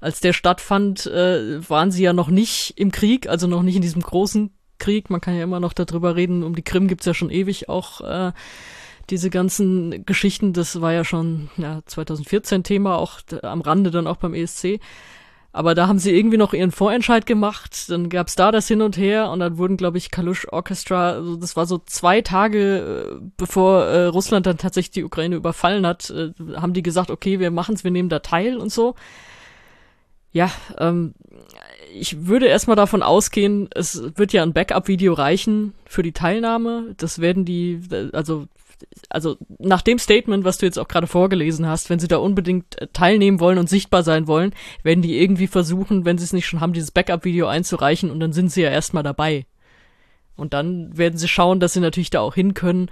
Als der stattfand, äh, waren sie ja noch nicht im Krieg, also noch nicht in diesem großen Krieg. Man kann ja immer noch darüber reden. Um die Krim gibt's ja schon ewig auch äh, diese ganzen Geschichten. Das war ja schon ja, 2014 Thema, auch am Rande dann auch beim ESC. Aber da haben sie irgendwie noch ihren Vorentscheid gemacht, dann gab's da das Hin und Her und dann wurden, glaube ich, Kalush Orchestra, also das war so zwei Tage, äh, bevor äh, Russland dann tatsächlich die Ukraine überfallen hat, äh, haben die gesagt, okay, wir machen's, wir nehmen da teil und so. Ja, ähm, ich würde erstmal davon ausgehen, es wird ja ein Backup-Video reichen für die Teilnahme. Das werden die, also also nach dem Statement, was du jetzt auch gerade vorgelesen hast, wenn sie da unbedingt äh, teilnehmen wollen und sichtbar sein wollen, werden die irgendwie versuchen, wenn sie es nicht schon haben, dieses Backup-Video einzureichen und dann sind sie ja erstmal dabei. Und dann werden sie schauen, dass sie natürlich da auch hin können.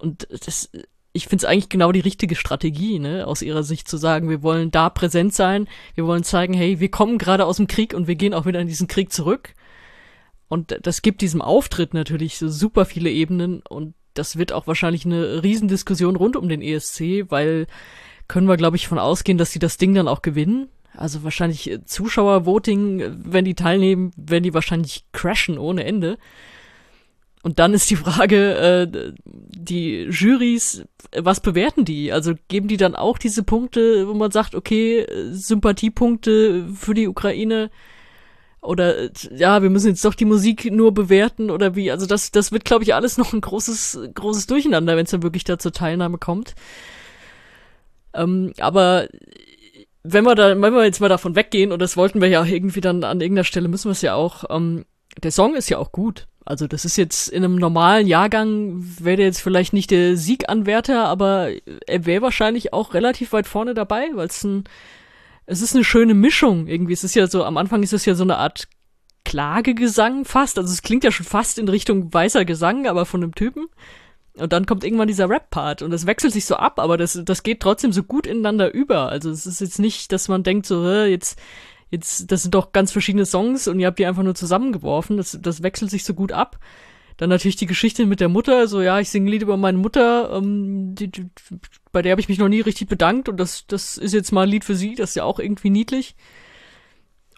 Und das, ich finde es eigentlich genau die richtige Strategie, ne, aus ihrer Sicht zu sagen, wir wollen da präsent sein, wir wollen zeigen, hey, wir kommen gerade aus dem Krieg und wir gehen auch wieder in diesen Krieg zurück. Und das gibt diesem Auftritt natürlich so super viele Ebenen und das wird auch wahrscheinlich eine Riesendiskussion rund um den ESC, weil können wir, glaube ich, von ausgehen, dass sie das Ding dann auch gewinnen. Also wahrscheinlich äh, Zuschauervoting, wenn die teilnehmen, werden die wahrscheinlich crashen ohne Ende. Und dann ist die Frage, äh, die Jurys, was bewerten die? Also geben die dann auch diese Punkte, wo man sagt, okay, äh, Sympathiepunkte für die Ukraine oder ja, wir müssen jetzt doch die Musik nur bewerten oder wie. Also das, das wird, glaube ich, alles noch ein großes, großes Durcheinander, wenn es dann wirklich da zur Teilnahme kommt. Ähm, aber wenn wir da, wenn wir jetzt mal davon weggehen, und das wollten wir ja irgendwie dann an irgendeiner Stelle, müssen wir es ja auch, ähm, der Song ist ja auch gut. Also das ist jetzt in einem normalen Jahrgang, wäre der jetzt vielleicht nicht der Sieganwärter, aber er wäre wahrscheinlich auch relativ weit vorne dabei, weil es ein es ist eine schöne Mischung irgendwie. Es ist ja so, am Anfang ist es ja so eine Art Klagegesang fast. Also es klingt ja schon fast in Richtung weißer Gesang, aber von einem Typen. Und dann kommt irgendwann dieser Rap-Part und das wechselt sich so ab, aber das, das geht trotzdem so gut ineinander über. Also es ist jetzt nicht, dass man denkt so, jetzt, jetzt, das sind doch ganz verschiedene Songs und ihr habt die einfach nur zusammengeworfen. Das, das wechselt sich so gut ab. Dann natürlich die Geschichte mit der Mutter, so ja, ich singe ein Lied über meine Mutter, ähm, die, die, bei der habe ich mich noch nie richtig bedankt. Und das, das ist jetzt mal ein Lied für sie, das ist ja auch irgendwie niedlich.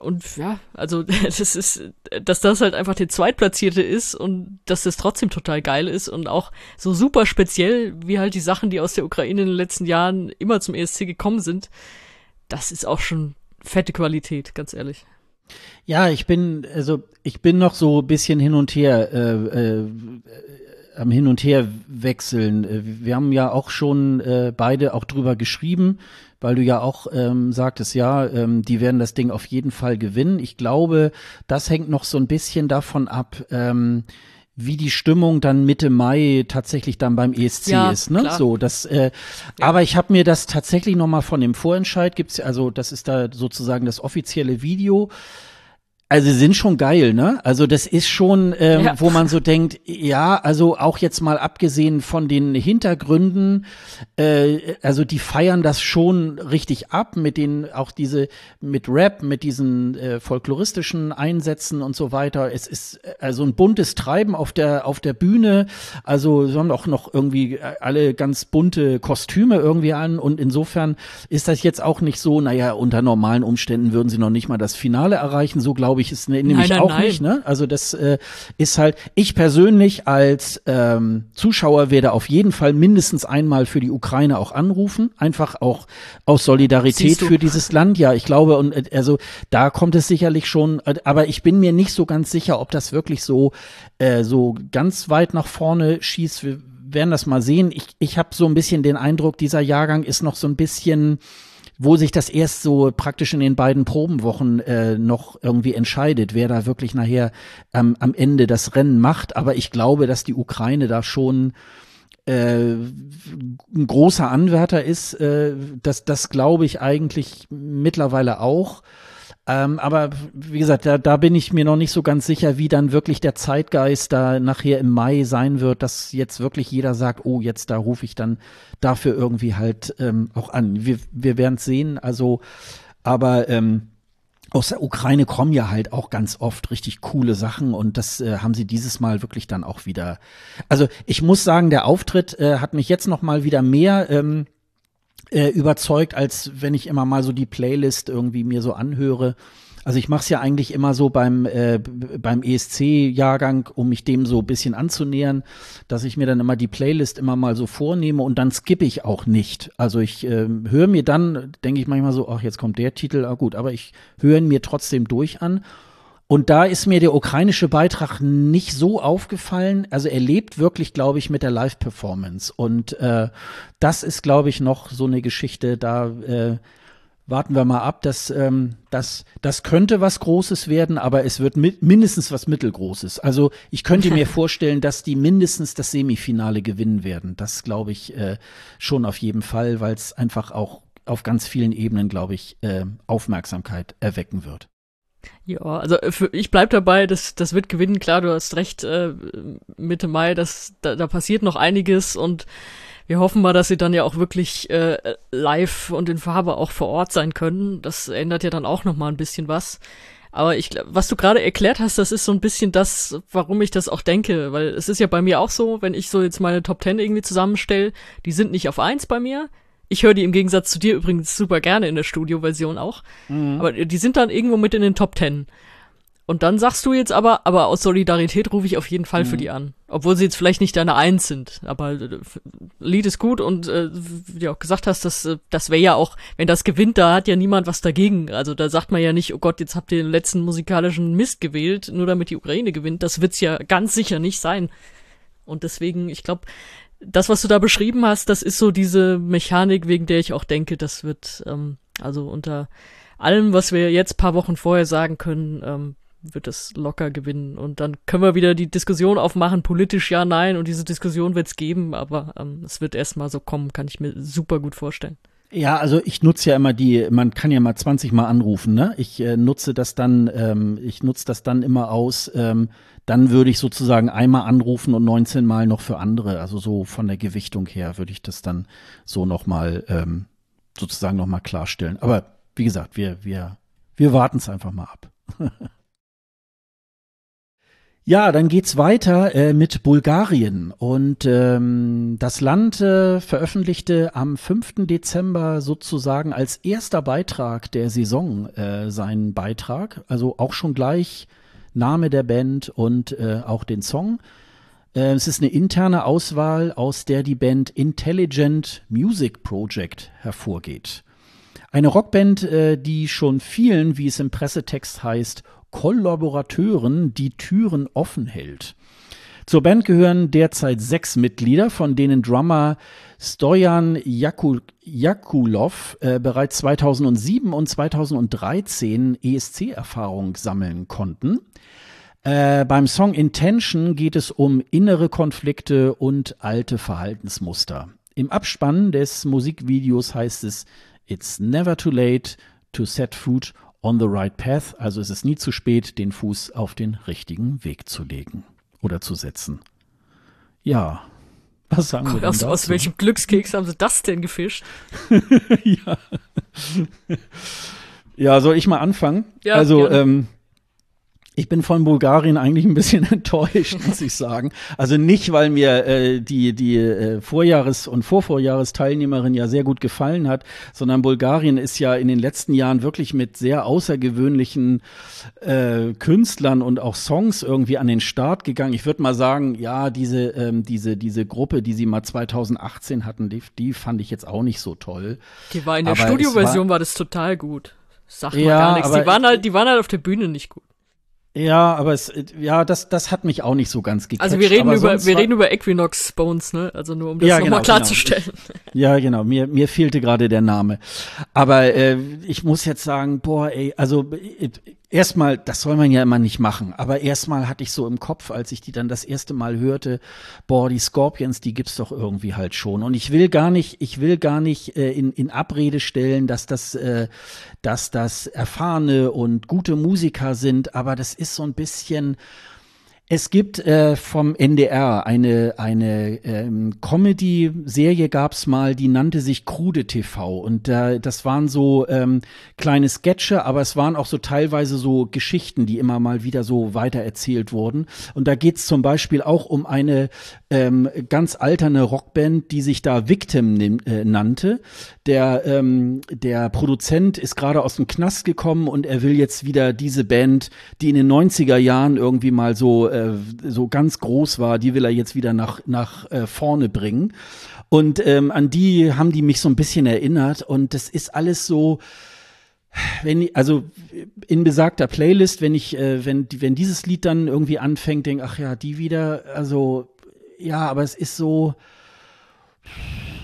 Und ja, also das ist, dass das halt einfach der Zweitplatzierte ist und dass das trotzdem total geil ist und auch so super speziell, wie halt die Sachen, die aus der Ukraine in den letzten Jahren immer zum ESC gekommen sind, das ist auch schon fette Qualität, ganz ehrlich. Ja, ich bin, also ich bin noch so ein bisschen hin und her, äh, äh, am Hin und Her wechseln. Äh, wir haben ja auch schon äh, beide auch drüber geschrieben, weil du ja auch ähm, sagtest, ja, ähm, die werden das Ding auf jeden Fall gewinnen. Ich glaube, das hängt noch so ein bisschen davon ab, ähm, wie die Stimmung dann Mitte Mai tatsächlich dann beim ESC Ja, ist, ne? klar. So, das. Äh, Aber ich habe mir das tatsächlich noch mal von dem Vorentscheid gibt's also das ist da sozusagen das offizielle Video. Also sie sind schon geil, ne? Also das ist schon, ähm, Ja. wo man so denkt, ja, also auch jetzt mal abgesehen von den Hintergründen, äh, also die feiern das schon richtig ab mit den auch diese mit Rap, mit diesen äh, folkloristischen Einsätzen und so weiter. Es ist äh, also ein buntes Treiben auf der auf der Bühne. Also sie haben auch noch irgendwie äh, alle ganz bunte Kostüme irgendwie an und insofern ist das jetzt auch nicht so, naja, unter normalen Umständen würden sie noch nicht mal das Finale erreichen. So glaube ich es ne- nämlich nein, auch nein. nicht. Ne? Also das äh, ist halt, ich persönlich als ähm, Zuschauer werde auf jeden Fall mindestens einmal für die Ukraine auch anrufen, einfach auch aus Solidarität für dieses Land. Ja, ich glaube, und äh, also da kommt es sicherlich schon, äh, aber ich bin mir nicht so ganz sicher, ob das wirklich so, äh, so ganz weit nach vorne schießt. Wir werden das mal sehen. Ich, ich habe so ein bisschen den Eindruck, dieser Jahrgang ist noch so ein bisschen wo sich das erst so praktisch in den beiden Probenwochen äh, noch irgendwie entscheidet, wer da wirklich nachher ähm, am Ende das Rennen macht. Aber ich glaube, dass die Ukraine da schon äh, ein großer Anwärter ist. Äh, das, das glaube ich eigentlich mittlerweile auch. Ähm, aber wie gesagt, da, da bin ich mir noch nicht so ganz sicher, wie dann wirklich der Zeitgeist da nachher im Mai sein wird, dass jetzt wirklich jeder sagt, oh, jetzt da rufe ich dann dafür irgendwie halt ähm, auch an. Wir, wir werden es sehen. Also, aber ähm, aus der Ukraine kommen ja halt auch ganz oft richtig coole Sachen und das äh, haben sie dieses Mal wirklich dann auch wieder. Also ich muss sagen, der Auftritt äh, hat mich jetzt noch mal wieder mehr ähm, äh, überzeugt, als wenn ich immer mal so die Playlist irgendwie mir so anhöre. Also ich mache es ja eigentlich immer so beim, äh, beim ESC-Jahrgang, um mich dem so ein bisschen anzunähern, dass ich mir dann immer die Playlist immer mal so vornehme und dann skippe ich auch nicht. Also ich ähm, höre mir dann, denke ich manchmal so, ach, jetzt kommt der Titel, ah gut, aber ich höre ihn mir trotzdem durch an. Und da ist mir der ukrainische Beitrag nicht so aufgefallen. Also er lebt wirklich, glaube ich, mit der Live-Performance. Und äh, das ist, glaube ich, noch so eine Geschichte, da äh, warten wir mal ab. Das, ähm, das, das könnte was Großes werden, aber es wird mi mindestens was Mittelgroßes. Also ich könnte mir vorstellen, dass die mindestens das Semifinale gewinnen werden. Das glaube ich äh, schon auf jeden Fall, weil es einfach auch auf ganz vielen Ebenen, glaube ich, äh, Aufmerksamkeit erwecken wird. Ja, also äh, für, ich bleib dabei, das, das wird gewinnen. Klar, du hast recht, äh, Mitte Mai, das, da, da passiert noch einiges und wir hoffen mal, dass sie dann ja auch wirklich äh, live und in Farbe auch vor Ort sein können. Das ändert ja dann auch noch mal ein bisschen was. Aber ich, was du gerade erklärt hast, das ist so ein bisschen das, warum ich das auch denke, weil es ist ja bei mir auch so, wenn ich so jetzt meine Top Ten irgendwie zusammenstelle, die sind nicht auf eins bei mir. Ich höre die im Gegensatz zu dir übrigens super gerne in der Studioversion auch. Aber die sind dann irgendwo mit in den Top Ten. Und dann sagst du jetzt aber, aber aus Solidarität rufe ich auf jeden Fall für die an. Obwohl sie jetzt vielleicht nicht deine Eins sind. Aber äh, Lied ist gut und äh, wie du auch gesagt hast, das, äh, das wäre ja auch, wenn das gewinnt, da hat ja niemand was dagegen. Also da sagt man ja nicht, oh Gott, jetzt habt ihr den letzten musikalischen Mist gewählt, nur damit die Ukraine gewinnt. Das wird's ja ganz sicher nicht sein. Und deswegen, ich glaube, das, was du da beschrieben hast, das ist so diese Mechanik, wegen der ich auch denke, das wird, ähm, also unter allem, was wir jetzt paar Wochen vorher sagen können, ähm, wird es locker gewinnen. Und dann können wir wieder die Diskussion aufmachen, politisch ja, nein, und diese Diskussion wird es geben, aber ähm, es wird erstmal so kommen, kann ich mir super gut vorstellen. Ja, also ich nutze ja immer die, man kann ja mal 20 Mal anrufen, ne? Ich äh, nutze das dann, ähm, ich nutze das dann immer aus, ähm, dann würde ich sozusagen einmal anrufen und 19 Mal noch für andere. Also so von der Gewichtung her würde ich das dann so nochmal ähm, sozusagen nochmal klarstellen. Aber wie gesagt, wir, wir, wir warten es einfach mal ab. Ja, dann geht's weiter äh, mit Bulgarien und ähm, das Land äh, veröffentlichte am 5. Dezember sozusagen als erster Beitrag der Saison äh, seinen Beitrag, also auch schon gleich Name der Band und äh, auch den Song. Äh, es ist eine interne Auswahl, aus der die Band Intelligent Music Project hervorgeht. Eine Rockband, äh, die schon vielen, wie es im Pressetext heißt, Kollaborateuren die Türen offen hält. Zur Band gehören derzeit sechs Mitglieder, von denen Drummer Stojan Jakul Jakulov äh, bereits 2007 und 2013 ESC-Erfahrung sammeln konnten. Äh, beim Song Intention geht es um innere Konflikte und alte Verhaltensmuster. Im Abspann des Musikvideos heißt es It's never too late to set foot on the right path. Also es ist nie zu spät, den Fuß auf den richtigen Weg zu legen oder zu setzen. Ja, was sagen Gott, wir denn aus, dazu? aus welchem Glückskeks haben sie das denn gefischt? ja. ja, soll ich mal anfangen? Ja, also, gerne. ähm, ich bin von Bulgarien eigentlich ein bisschen enttäuscht, muss ich sagen. Also nicht, weil mir äh, die, die äh, Vorjahres- und Vorvorjahresteilnehmerin ja sehr gut gefallen hat, sondern Bulgarien ist ja in den letzten Jahren wirklich mit sehr außergewöhnlichen äh, Künstlern und auch Songs irgendwie an den Start gegangen. Ich würde mal sagen, ja, diese, ähm, diese, diese Gruppe, die sie mal 2018 hatten, die, die fand ich jetzt auch nicht so toll. Die war in der Studioversion war, das total gut. Sagt mal Ja, gar nichts. Die waren halt, die waren halt auf der Bühne nicht gut. Ja, aber es, ja, das, das hat mich auch nicht so ganz gecatcht. Also wir reden aber über, wir reden über Equinox Bones, ne? Also nur um das Ja, nochmal genau, klarzustellen. Ja, genau. Mir, mir fehlte gerade der Name. Aber äh, ich muss jetzt sagen, boah, ey, also erstmal, das soll man ja immer nicht machen. Aber erstmal hatte ich so im Kopf, als ich die dann das erste Mal hörte, boah, die Scorpions, die gibt's doch irgendwie halt schon. Und ich will gar nicht, ich will gar nicht äh, in, in Abrede stellen, dass das, äh, dass das erfahrene und gute Musiker sind. Aber das ist so ein bisschen es gibt äh, vom NDR eine, eine ähm, Comedy-Serie gab's mal, die nannte sich Krude TV. Und äh, das waren so ähm, kleine Sketche, aber es waren auch so teilweise so Geschichten, die immer mal wieder so weitererzählt wurden. Und da geht's zum Beispiel auch um eine ähm, ganz alterne Rockband, die sich da Victim äh, nannte. Der, ähm, der Produzent ist gerade aus dem Knast gekommen und er will jetzt wieder diese Band, die in den 90er Jahren irgendwie mal so, äh, so ganz groß war, die will er jetzt wieder nach, nach äh, vorne bringen. Und ähm, an die haben die mich so ein bisschen erinnert und das ist alles so, wenn ich, also in besagter Playlist, wenn ich, äh, wenn, wenn dieses Lied dann irgendwie anfängt, denk, ach ja, die wieder, also ja, aber es ist so,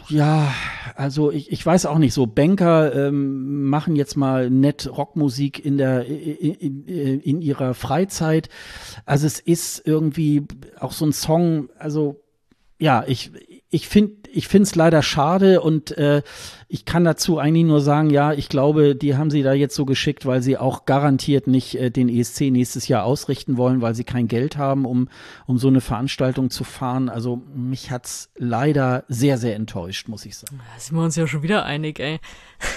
ja, also ich, ich weiß auch nicht, so Banker ähm, machen jetzt mal nett Rockmusik in der in, in, in ihrer Freizeit. Also es ist irgendwie auch so ein Song, also ja, ich ich finde ich finde es leider schade und äh, ich kann dazu eigentlich nur sagen, ja, ich glaube, die haben sie da jetzt so geschickt, weil sie auch garantiert nicht äh, den ESC nächstes Jahr ausrichten wollen, weil sie kein Geld haben, um um so eine Veranstaltung zu fahren. Also mich hat's leider sehr sehr enttäuscht, muss ich sagen. Da sind wir uns ja schon wieder einig, ey.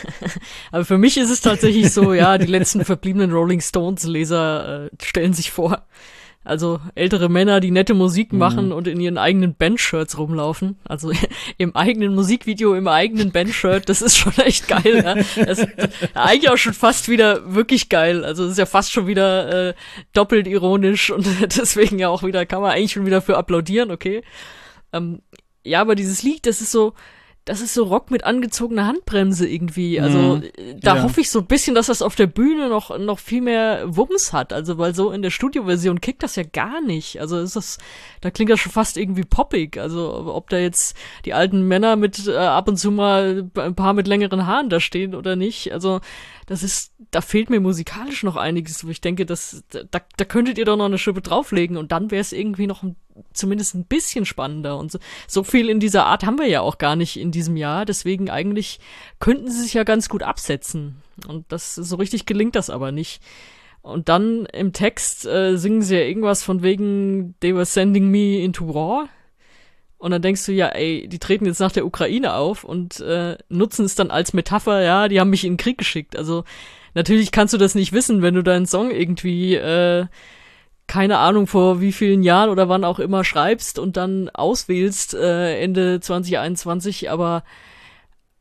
Aber für mich ist es tatsächlich so, ja, die letzten verbliebenen Rolling Stones Leser äh, stellen sich vor. Also ältere Männer, die nette Musik machen und in ihren eigenen Bandshirts rumlaufen. Also im eigenen Musikvideo, im eigenen Bandshirt, das ist schon echt geil. Ja? Das ist eigentlich auch schon fast wieder wirklich geil. Also es ist ja fast schon wieder äh, doppelt ironisch und deswegen ja auch wieder, kann man eigentlich schon wieder für applaudieren, okay. Ähm, ja, aber dieses Lied, das ist so, das ist so Rock mit angezogener Handbremse irgendwie. Also Mhm. äh, da Ja. hoffe ich so ein bisschen, dass das auf der Bühne noch noch viel mehr Wumms hat. Also weil so in der Studioversion kickt das ja gar nicht. Also ist das, da klingt das schon fast irgendwie poppig. Also ob da jetzt die alten Männer mit äh, ab und zu mal ein paar mit längeren Haaren da stehen oder nicht. Also das ist, da fehlt mir musikalisch noch einiges, wo ich denke, das, da, da könntet ihr doch noch eine Schippe drauflegen und dann wäre es irgendwie noch ein, zumindest ein bisschen spannender. Und so, so viel in dieser Art haben wir ja auch gar nicht in diesem Jahr. Deswegen eigentlich könnten sie sich ja ganz gut absetzen. Und das so richtig gelingt das aber nicht. Und dann im Text äh, singen sie ja irgendwas von wegen They were sending me into war. Und dann denkst du ja, ey, die treten jetzt nach der Ukraine auf und äh, nutzen es dann als Metapher, ja, die haben mich in den Krieg geschickt. Also natürlich kannst du das nicht wissen, wenn du deinen Song irgendwie, äh, keine Ahnung, vor wie vielen Jahren oder wann auch immer schreibst und dann auswählst äh, Ende 2021, aber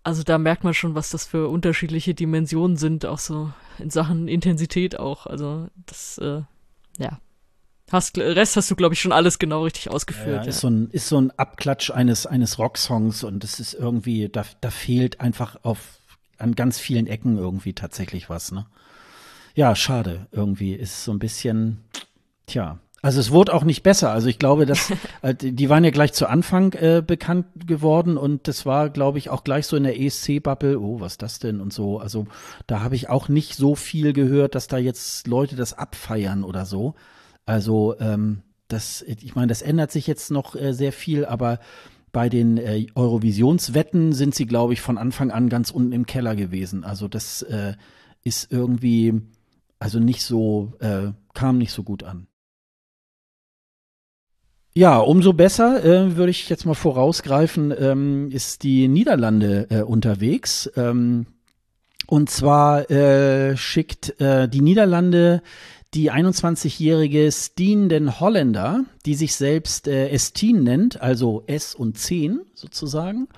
also da merkt man schon, was das für unterschiedliche Dimensionen sind, auch so in Sachen Intensität auch. Also das, äh, ja. Hast, Rest hast du, glaube ich, schon alles genau richtig Ja, ausgeführt. Ja, ist, so ein, ist so ein Abklatsch eines, eines Rocksongs und es ist irgendwie, da, da fehlt einfach auf, an ganz vielen Ecken irgendwie tatsächlich was, ne? Ja, schade. Irgendwie ist so ein bisschen, tja. Also es wurde auch nicht besser. Also ich glaube, dass äh, die waren ja gleich zu Anfang äh, bekannt geworden und das war, glaube ich, auch gleich so in der ESC-Bubble. Oh, was ist das denn und so. Also da habe ich auch nicht so viel gehört, dass da jetzt Leute das abfeiern oder so. Also ähm, das, ich meine, das ändert sich jetzt noch äh, sehr viel, aber bei den äh, Eurovisionswetten sind sie, glaube ich, von Anfang an ganz unten im Keller gewesen. Also das äh, ist irgendwie, also nicht so, äh, kam nicht so gut an. Ja, umso besser, äh, würde ich jetzt mal vorausgreifen, ähm, ist die Niederlande äh, unterwegs. Ähm, und zwar äh, schickt äh, die Niederlande die 21-jährige Steen den Holländer, die sich selbst äh, Esteen nennt, also S und 10 sozusagen.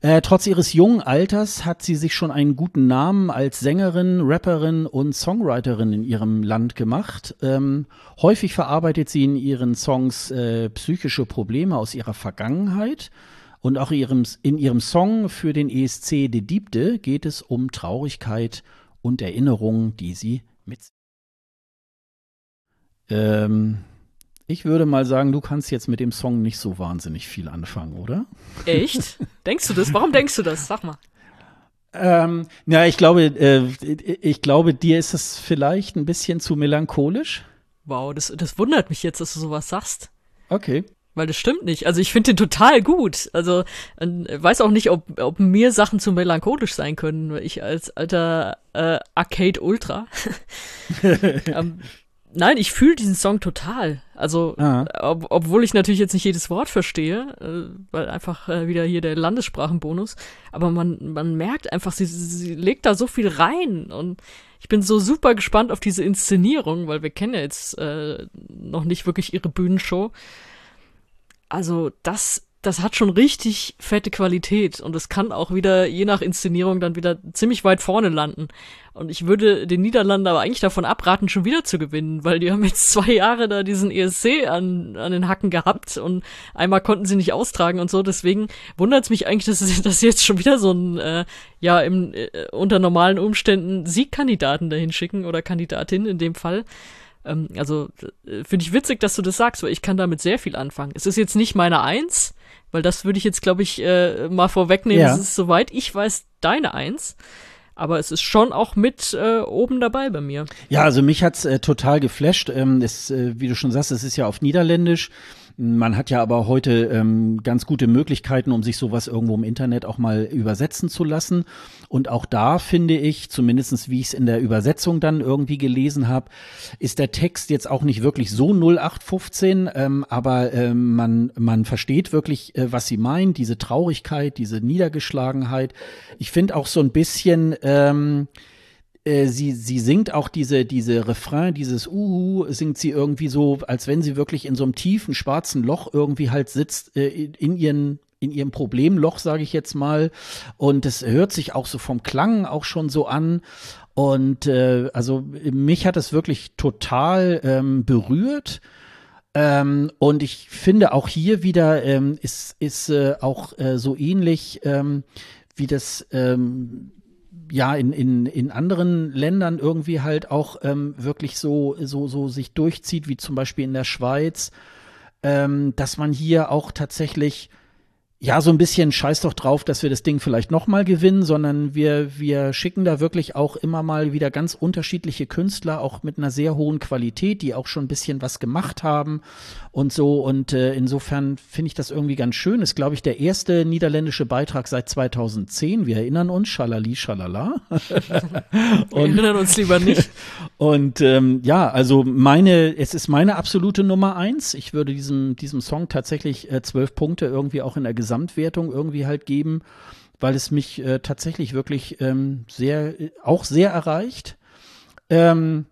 Äh, trotz ihres jungen Alters hat sie sich schon einen guten Namen als Sängerin, Rapperin und Songwriterin in ihrem Land gemacht. Ähm, häufig verarbeitet sie in ihren Songs äh, psychische Probleme aus ihrer Vergangenheit. Und auch ihrem, in ihrem Song für den ESC De Diebde geht es um Traurigkeit und Erinnerungen, die sie mit ähm, ich würde mal sagen, du kannst jetzt mit dem Song nicht so wahnsinnig viel anfangen, oder? Echt? denkst du das? Warum denkst du das? Sag mal. Ähm, ja, ich glaube, äh, ich glaube, dir ist es vielleicht ein bisschen zu melancholisch. Wow, das, das wundert mich jetzt, dass du sowas sagst. Okay. Weil das stimmt nicht. Also ich finde den total gut. Also weiß auch nicht, ob, ob mir Sachen zu melancholisch sein können. Ich als alter äh, Arcade Ultra ähm, Nein, ich fühle diesen Song total. Also, ob, obwohl ich natürlich jetzt nicht jedes Wort verstehe, äh, weil einfach äh, wieder hier der Landessprachenbonus, aber man, man merkt einfach, sie, sie legt da so viel rein und ich bin so super gespannt auf diese Inszenierung, weil wir kennen ja jetzt äh, noch nicht wirklich ihre Bühnenshow. Also, das das hat schon richtig fette Qualität und es kann auch wieder, je nach Inszenierung, dann wieder ziemlich weit vorne landen. Und ich würde den Niederlanden aber eigentlich davon abraten, schon wieder zu gewinnen, weil die haben jetzt zwei Jahre da diesen ESC an, an den Hacken gehabt und einmal konnten sie nicht austragen und so. Deswegen wundert es mich eigentlich, dass, sie, dass jetzt schon wieder so ein, äh, ja, im, äh, unter normalen Umständen Siegkandidaten dahin schicken oder Kandidatin in dem Fall. Ähm, also äh, finde ich witzig, dass du das sagst, weil ich kann damit sehr viel anfangen. Es ist jetzt nicht meine Eins, weil das würde ich jetzt, glaube ich, äh, mal vorwegnehmen. Ja. Es ist soweit ich weiß deine Eins. Aber es ist schon auch mit äh, oben dabei bei mir. Ja, also mich hat's äh, total geflasht. Ähm, es, äh, wie du schon sagst, es ist ja auf Niederländisch. Man hat ja aber heute ähm, ganz gute Möglichkeiten, um sich sowas irgendwo im Internet auch mal übersetzen zu lassen. Und auch da finde ich, zumindestens wie ich es in der Übersetzung dann irgendwie gelesen habe, ist der Text jetzt auch nicht wirklich so 0815, ähm, aber ähm, man, man versteht wirklich, äh, was sie meint, diese Traurigkeit, diese Niedergeschlagenheit. Ich finde auch so ein bisschen, ähm, äh, sie, sie singt auch diese, diese Refrain, dieses Uhu, singt sie irgendwie so, als wenn sie wirklich in so einem tiefen schwarzen Loch irgendwie halt sitzt, äh, in ihren in ihrem Problemloch, sage ich jetzt mal. Und es hört sich auch so vom Klang auch schon so an. Und äh, also mich hat es wirklich total ähm, berührt. Ähm, und ich finde auch hier wieder ähm, ist, ist äh, auch äh, so ähnlich ähm, wie das ähm, ja in, in, in anderen Ländern irgendwie halt auch ähm, wirklich so, so, so sich durchzieht, wie zum Beispiel in der Schweiz, ähm, dass man hier auch tatsächlich ja, so ein bisschen scheiß doch drauf, dass wir das Ding vielleicht nochmal gewinnen, sondern wir, wir schicken da wirklich auch immer mal wieder ganz unterschiedliche Künstler, auch mit einer sehr hohen Qualität, die auch schon ein bisschen was gemacht haben und so. Und äh, insofern finde ich das irgendwie ganz schön. Ist, glaube ich, der erste niederländische Beitrag seit 2010. Wir erinnern uns, schalali, schalala. wir erinnern uns lieber nicht. Und ähm, ja, also meine, es ist meine absolute Nummer eins. Ich würde diesem, diesem Song tatsächlich äh, zwölf Punkte irgendwie auch in der Gesamtwertung irgendwie halt geben, weil es mich äh, tatsächlich wirklich ähm, sehr, auch sehr erreicht. Ähm,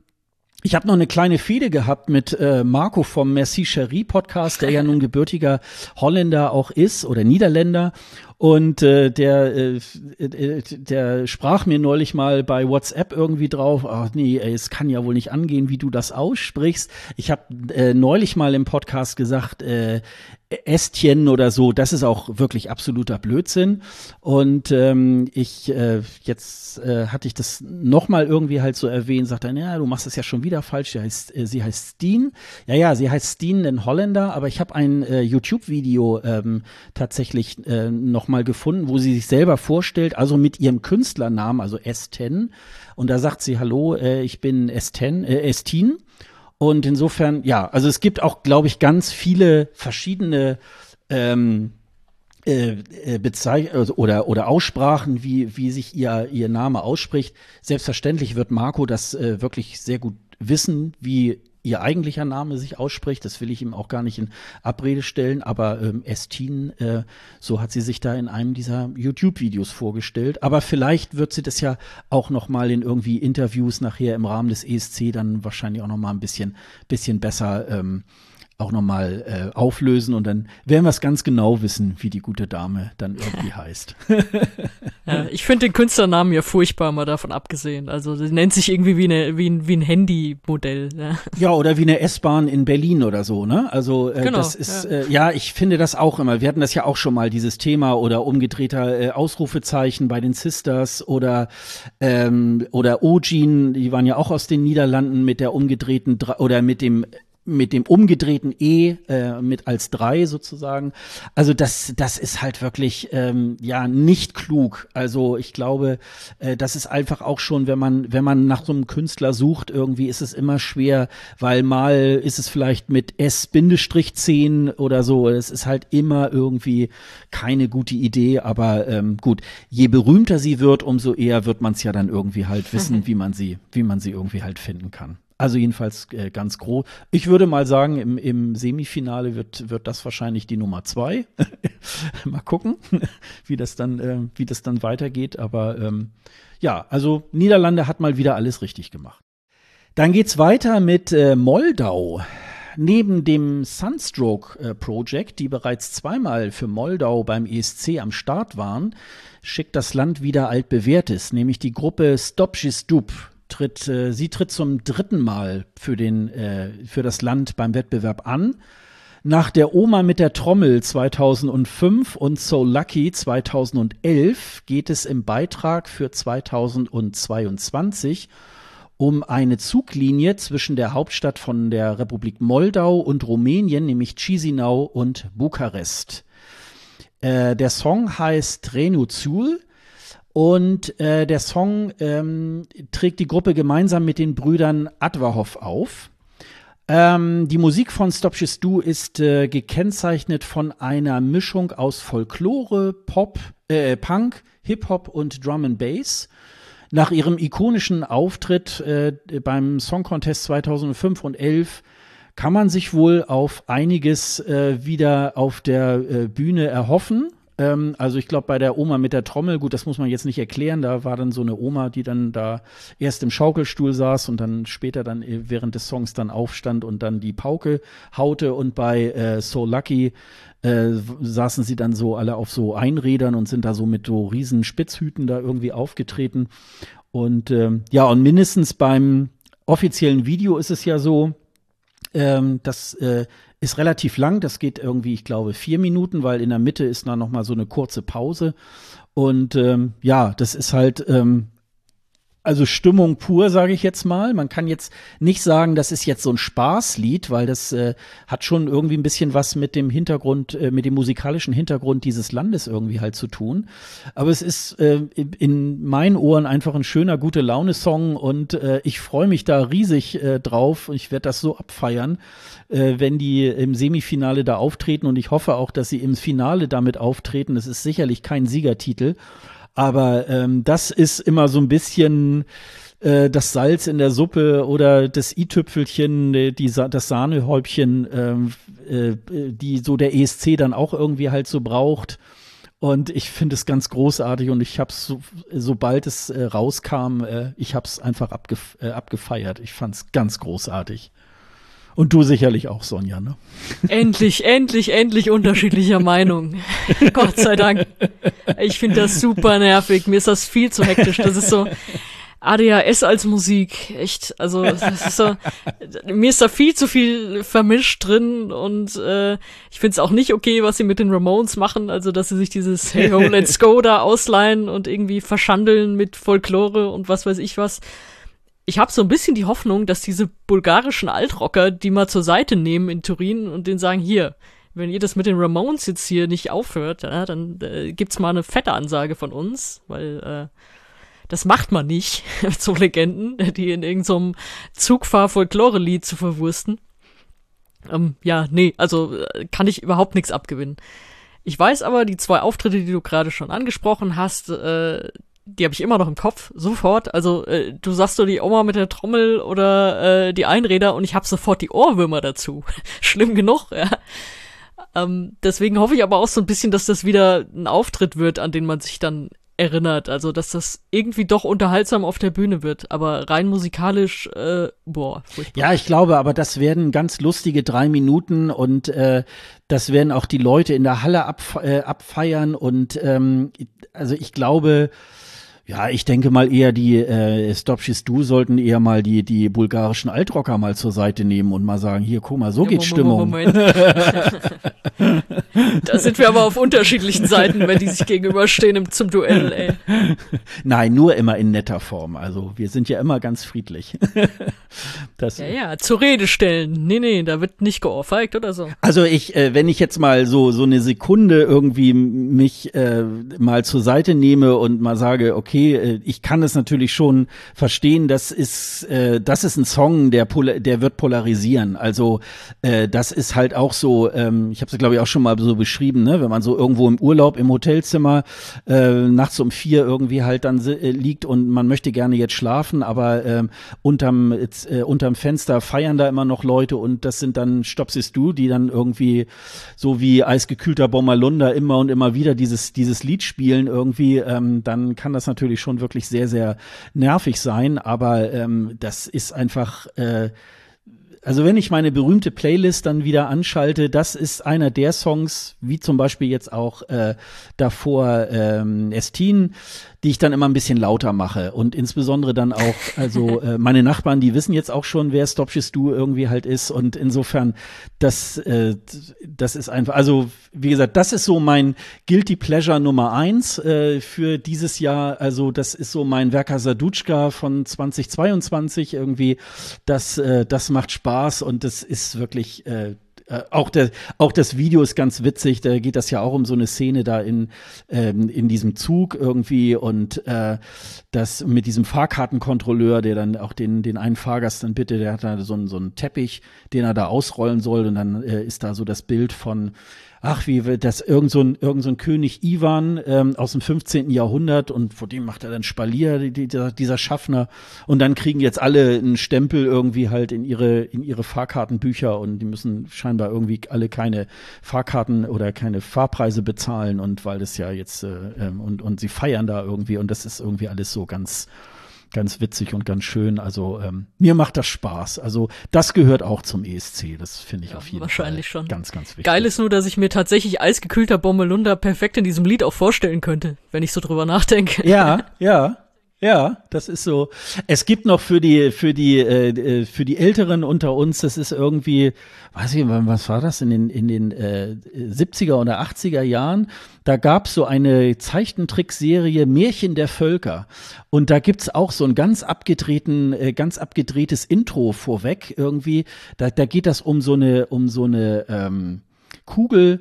ich habe noch eine kleine Fehde gehabt mit äh, Marco vom Merci Cherie Podcast, der ja nun gebürtiger Holländer auch ist oder Niederländer. Und äh, der, äh, äh, der sprach mir neulich mal bei WhatsApp irgendwie drauf, ach nee, ey, es kann ja wohl nicht angehen, wie du das aussprichst. Ich habe äh, neulich mal im Podcast gesagt, äh, Ästchen oder so, das ist auch wirklich absoluter Blödsinn. Und ähm, ich, äh, jetzt äh, hatte ich das nochmal irgendwie halt so erwähnt, sagt er, ja, du machst es ja schon wieder falsch, sie heißt, äh, sie heißt Steen. Ja, ja, sie heißt Steen, den Holländer, aber ich habe ein äh, YouTube-Video ähm, tatsächlich äh, noch mal gefunden, wo sie sich selber vorstellt, also mit ihrem Künstlernamen, also S10. Und da sagt sie, hallo, äh, ich bin S10, äh, Estin. Und insofern, ja, also es gibt auch, glaube ich, ganz viele verschiedene ähm, äh, äh Bezeich also, oder, oder Aussprachen, wie, wie sich ihr, ihr Name ausspricht. Selbstverständlich wird Marco das äh, wirklich sehr gut wissen, wie ihr eigentlicher Name sich ausspricht. Das will ich ihm auch gar nicht in Abrede stellen, aber ähm, Estin, äh, so hat sie sich da in einem dieser YouTube-Videos vorgestellt. Aber vielleicht wird sie das ja auch noch mal in irgendwie Interviews nachher im Rahmen des ESC dann wahrscheinlich auch noch mal ein bisschen, bisschen besser ähm, auch nochmal äh, auflösen und dann werden wir es ganz genau wissen, wie die gute Dame dann irgendwie heißt. ja, ich finde den Künstlernamen ja furchtbar, mal davon abgesehen. Also sie nennt sich irgendwie wie, eine, wie ein, wie ein Handy-Modell. Ja. ja, oder wie eine S-Bahn in Berlin oder so, ne? Also äh, genau, das ist, ja. Äh, ja, ich finde das auch immer. Wir hatten das ja auch schon mal, dieses Thema oder umgedrehter äh, Ausrufezeichen bei den Sisters oder ähm, oder Ojin, die waren ja auch aus den Niederlanden mit der umgedrehten oder mit dem mit dem umgedrehten E äh, mit als drei sozusagen. Also das, das ist halt wirklich ähm, ja nicht klug. Also ich glaube, äh, das ist einfach auch schon, wenn man wenn man nach so einem Künstler sucht, irgendwie ist es immer schwer, weil mal ist es vielleicht mit S-10 oder so. Es ist halt immer irgendwie keine gute Idee. Aber ähm, gut, je berühmter sie wird, umso eher wird man es ja dann irgendwie halt wissen, wie man sie, wie man sie irgendwie halt finden kann. Also jedenfalls äh, ganz groß. Ich würde mal sagen, im, im Semifinale wird, wird das wahrscheinlich die Nummer zwei. mal gucken, wie das dann, äh, wie das dann weitergeht. Aber ähm, ja, also Niederlande hat mal wieder alles richtig gemacht. Dann geht's weiter mit äh, Moldau. Neben dem Sunstroke äh, Project, die bereits zweimal für Moldau beim ESC am Start waren, schickt das Land wieder altbewährtes, nämlich die Gruppe Stop Stup tritt, äh, sie tritt zum dritten Mal für, den, äh, für das Land beim Wettbewerb an. Nach der Oma mit der Trommel 2005 und So Lucky 2011 geht es im Beitrag für 2022 um eine Zuglinie zwischen der Hauptstadt von der Republik Moldau und Rumänien, nämlich Chisinau und Bukarest. Äh, der Song heißt Trenuzul und äh, der Song ähm, trägt die Gruppe gemeinsam mit den Brüdern Adverhoff auf. Ähm, die Musik von Stop Du ist äh, gekennzeichnet von einer Mischung aus Folklore, Pop, äh, Punk, Hip-Hop und Drum and Bass. Nach ihrem ikonischen Auftritt äh, beim Song Contest 2005 und 11 kann man sich wohl auf einiges äh, wieder auf der äh, Bühne erhoffen. Ähm, also ich glaube bei der Oma mit der Trommel, gut, das muss man jetzt nicht erklären, da war dann so eine Oma, die dann da erst im Schaukelstuhl saß und dann später dann äh, während des Songs dann aufstand und dann die Pauke haute und bei äh, So Lucky äh, saßen sie dann so alle auf so Einrädern und sind da so mit so riesen Spitzhüten da irgendwie aufgetreten. Und ähm, ja, und mindestens beim offiziellen Video ist es ja so, ähm, dass äh, ist relativ lang, das geht irgendwie, ich glaube, vier Minuten, weil in der Mitte ist dann noch mal so eine kurze Pause. Und ähm, ja, das ist halt ähm, also Stimmung pur, sage ich jetzt mal. Man kann jetzt nicht sagen, das ist jetzt so ein Spaßlied, weil das äh, hat schon irgendwie ein bisschen was mit dem Hintergrund, äh, mit dem musikalischen Hintergrund dieses Landes irgendwie halt zu tun. Aber es ist äh, in meinen Ohren einfach ein schöner, gute Laune-Song und äh, ich freue mich da riesig äh, drauf. Ich werde das so abfeiern, äh, wenn die im Semifinale da auftreten und ich hoffe auch, dass sie im Finale damit auftreten. Es ist sicherlich kein Siegertitel. Aber ähm, das ist immer so ein bisschen äh, das Salz in der Suppe oder das i-Tüpfelchen, äh, die, das Sahnehäubchen, ähm, äh, die so der ESC dann auch irgendwie halt so braucht. Und ich finde es ganz großartig und ich habe es, so, sobald es äh, rauskam, äh, ich habe es einfach abgef äh, abgefeiert. Ich fand es ganz großartig. Und du sicherlich auch, Sonja, ne? Endlich, endlich, endlich unterschiedlicher Meinung. Gott sei Dank. Ich finde das super nervig. Mir ist das viel zu hektisch. Das ist so ADHS als Musik. Echt. Also, das ist so, mir ist da viel zu viel vermischt drin und äh, ich finde es auch nicht okay, was sie mit den Ramones machen. Also, dass sie sich dieses Hey Ho, Let's Go da ausleihen und irgendwie verschandeln mit Folklore und was weiß ich was ich habe so ein bisschen die Hoffnung, dass diese bulgarischen Altrocker die mal zur Seite nehmen in Turin und denen sagen, hier, wenn ihr das mit den Ramones jetzt hier nicht aufhört, ja, dann äh, gibt's mal eine fette Ansage von uns, weil äh, Das macht man nicht, so Legenden, die in irgendeinem so Zugfahr-Folklore-Lied zu verwursten. Ähm, ja, nee, also äh, kann ich überhaupt nichts abgewinnen. Ich weiß aber, die zwei Auftritte, die du gerade schon angesprochen hast, äh, die habe ich immer noch im Kopf, sofort. Also äh, du sagst so die Oma mit der Trommel oder äh, die Einräder und ich habe sofort die Ohrwürmer dazu. Schlimm genug, ja. Ähm, deswegen hoffe ich aber auch so ein bisschen, dass das wieder ein Auftritt wird, an den man sich dann erinnert. Also, dass das irgendwie doch unterhaltsam auf der Bühne wird. Aber rein musikalisch, äh, boah. Furchtbar. Ja, ich glaube, aber das werden ganz lustige drei Minuten und äh, das werden auch die Leute in der Halle abf äh, abfeiern. Und ähm, also ich glaube, ja, ich denke mal eher die äh, Stopschis Du sollten eher mal die die bulgarischen Altrocker mal zur Seite nehmen und mal sagen, hier guck mal, so ja, geht Stimmung. Moment. da sind wir aber auf unterschiedlichen Seiten, wenn die sich gegenüberstehen im, zum Duell, ey. Nein, nur immer in netter Form. Also wir sind ja immer ganz friedlich. das, ja, ja, zur Rede stellen. Nee, nee, da wird nicht geohrfeigt oder so. Also ich, äh, wenn ich jetzt mal so so eine Sekunde irgendwie mich äh, mal zur Seite nehme und mal sage, okay, okay, äh, ich kann es natürlich schon verstehen, das ist, äh, das ist ein Song, der, der wird polarisieren. Also äh, das ist halt auch so, ähm, ich habe es glaube ich auch schon mal so beschrieben, ne? wenn man so irgendwo im Urlaub im Hotelzimmer äh, nachts um vier irgendwie halt dann äh, liegt und man möchte gerne jetzt schlafen, aber ähm, unterm, äh, unterm Fenster feiern da immer noch Leute und das sind dann Stopsist du, die dann irgendwie so wie eisgekühlter Bommerlunder immer und immer wieder dieses, dieses Lied spielen irgendwie, ähm, dann kann das natürlich natürlich schon wirklich sehr, sehr nervig sein, aber ähm, das ist einfach äh, also wenn ich meine berühmte Playlist dann wieder anschalte, das ist einer der Songs, wie zum Beispiel jetzt auch äh, davor ähm, Estin, die ich dann immer ein bisschen lauter mache. Und insbesondere dann auch, also äh, meine Nachbarn, die wissen jetzt auch schon, wer Stopches Du irgendwie halt ist. Und insofern, das, äh, das ist einfach, also wie gesagt, das ist so mein Guilty Pleasure Nummer eins äh, für dieses Jahr, also das ist so mein Werker Sadutschka von 2022 irgendwie, das, äh, das macht Spaß und das ist wirklich äh, äh, auch, der, auch das Video ist ganz witzig, da geht das ja auch um so eine Szene da in, ähm, in diesem Zug irgendwie und äh, das mit diesem Fahrkartenkontrolleur, der dann auch den, den einen Fahrgast dann bitte, der hat da so einen, so einen Teppich, den er da ausrollen soll und dann äh, ist da so das Bild von ach, wie das irgend so ein, irgend so ein König Ivan ähm, aus dem 15. Jahrhundert und vor dem macht er dann Spalier, die, die, dieser Schaffner. Und dann kriegen jetzt alle einen Stempel irgendwie halt in ihre, in ihre Fahrkartenbücher und die müssen scheinbar irgendwie alle keine Fahrkarten oder keine Fahrpreise bezahlen und weil das ja jetzt äh, ähm, und, und sie feiern da irgendwie und das ist irgendwie alles so ganz ganz witzig und ganz schön. Also ähm, mir macht das Spaß. Also das gehört auch zum ESC. Das finde ich ja, auf jeden wahrscheinlich Fall schon. ganz, ganz wichtig. Geil ist nur, dass ich mir tatsächlich eisgekühlter Bommelunder perfekt in diesem Lied auch vorstellen könnte, wenn ich so drüber nachdenke. Ja, ja. Ja, das ist so. Es gibt noch für die für die äh, äh für die Älteren unter uns, das ist irgendwie, weiß ich, was war das in den in den äh, 70er oder 80er Jahren? Da gab's so eine Zeichentrickserie Märchen der Völker und da gibt's auch so ein ganz abgedrehten äh, ganz abgedrehtes Intro vorweg irgendwie. Da da geht das um so eine um so eine ähm, Kugel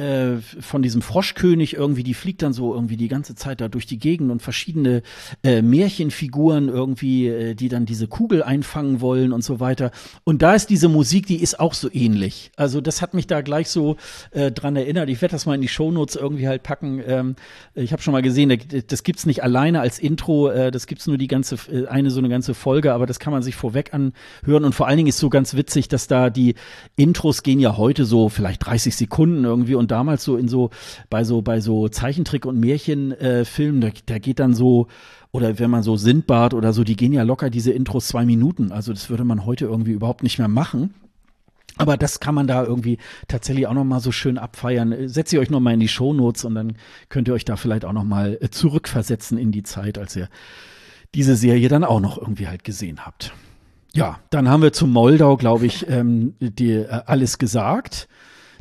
äh, von diesem Froschkönig irgendwie, die fliegt dann so irgendwie die ganze Zeit da durch die Gegend und verschiedene äh, Märchenfiguren irgendwie, äh, die dann diese Kugel einfangen wollen und so weiter. Und da ist diese Musik, die ist auch so ähnlich. Also das hat mich da gleich so äh, dran erinnert. Ich werde das mal in die Shownotes irgendwie halt packen. Ähm, ich habe schon mal gesehen, das gibt's nicht alleine als Intro, äh, das gibt's nur die ganze, eine so eine ganze Folge, aber das kann man sich vorweg anhören. Und vor allen Dingen ist so ganz witzig, dass da die Intros gehen ja heute so vielleicht 30 Sekunden irgendwie und damals so in so, bei so, bei so Zeichentrick- und Märchenfilmen, äh, da, da geht dann so, oder wenn man so Sindbad oder so, die gehen ja locker diese Intros zwei Minuten. Also das würde man heute irgendwie überhaupt nicht mehr machen. Aber das kann man da irgendwie tatsächlich auch noch mal so schön abfeiern. Setzt ihr euch noch mal in die Shownotes und dann könnt ihr euch da vielleicht auch noch mal äh, zurückversetzen in die Zeit, als ihr diese Serie dann auch noch irgendwie halt gesehen habt. Ja, dann haben wir zu Moldau, glaube ich, ähm, die, äh, alles gesagt.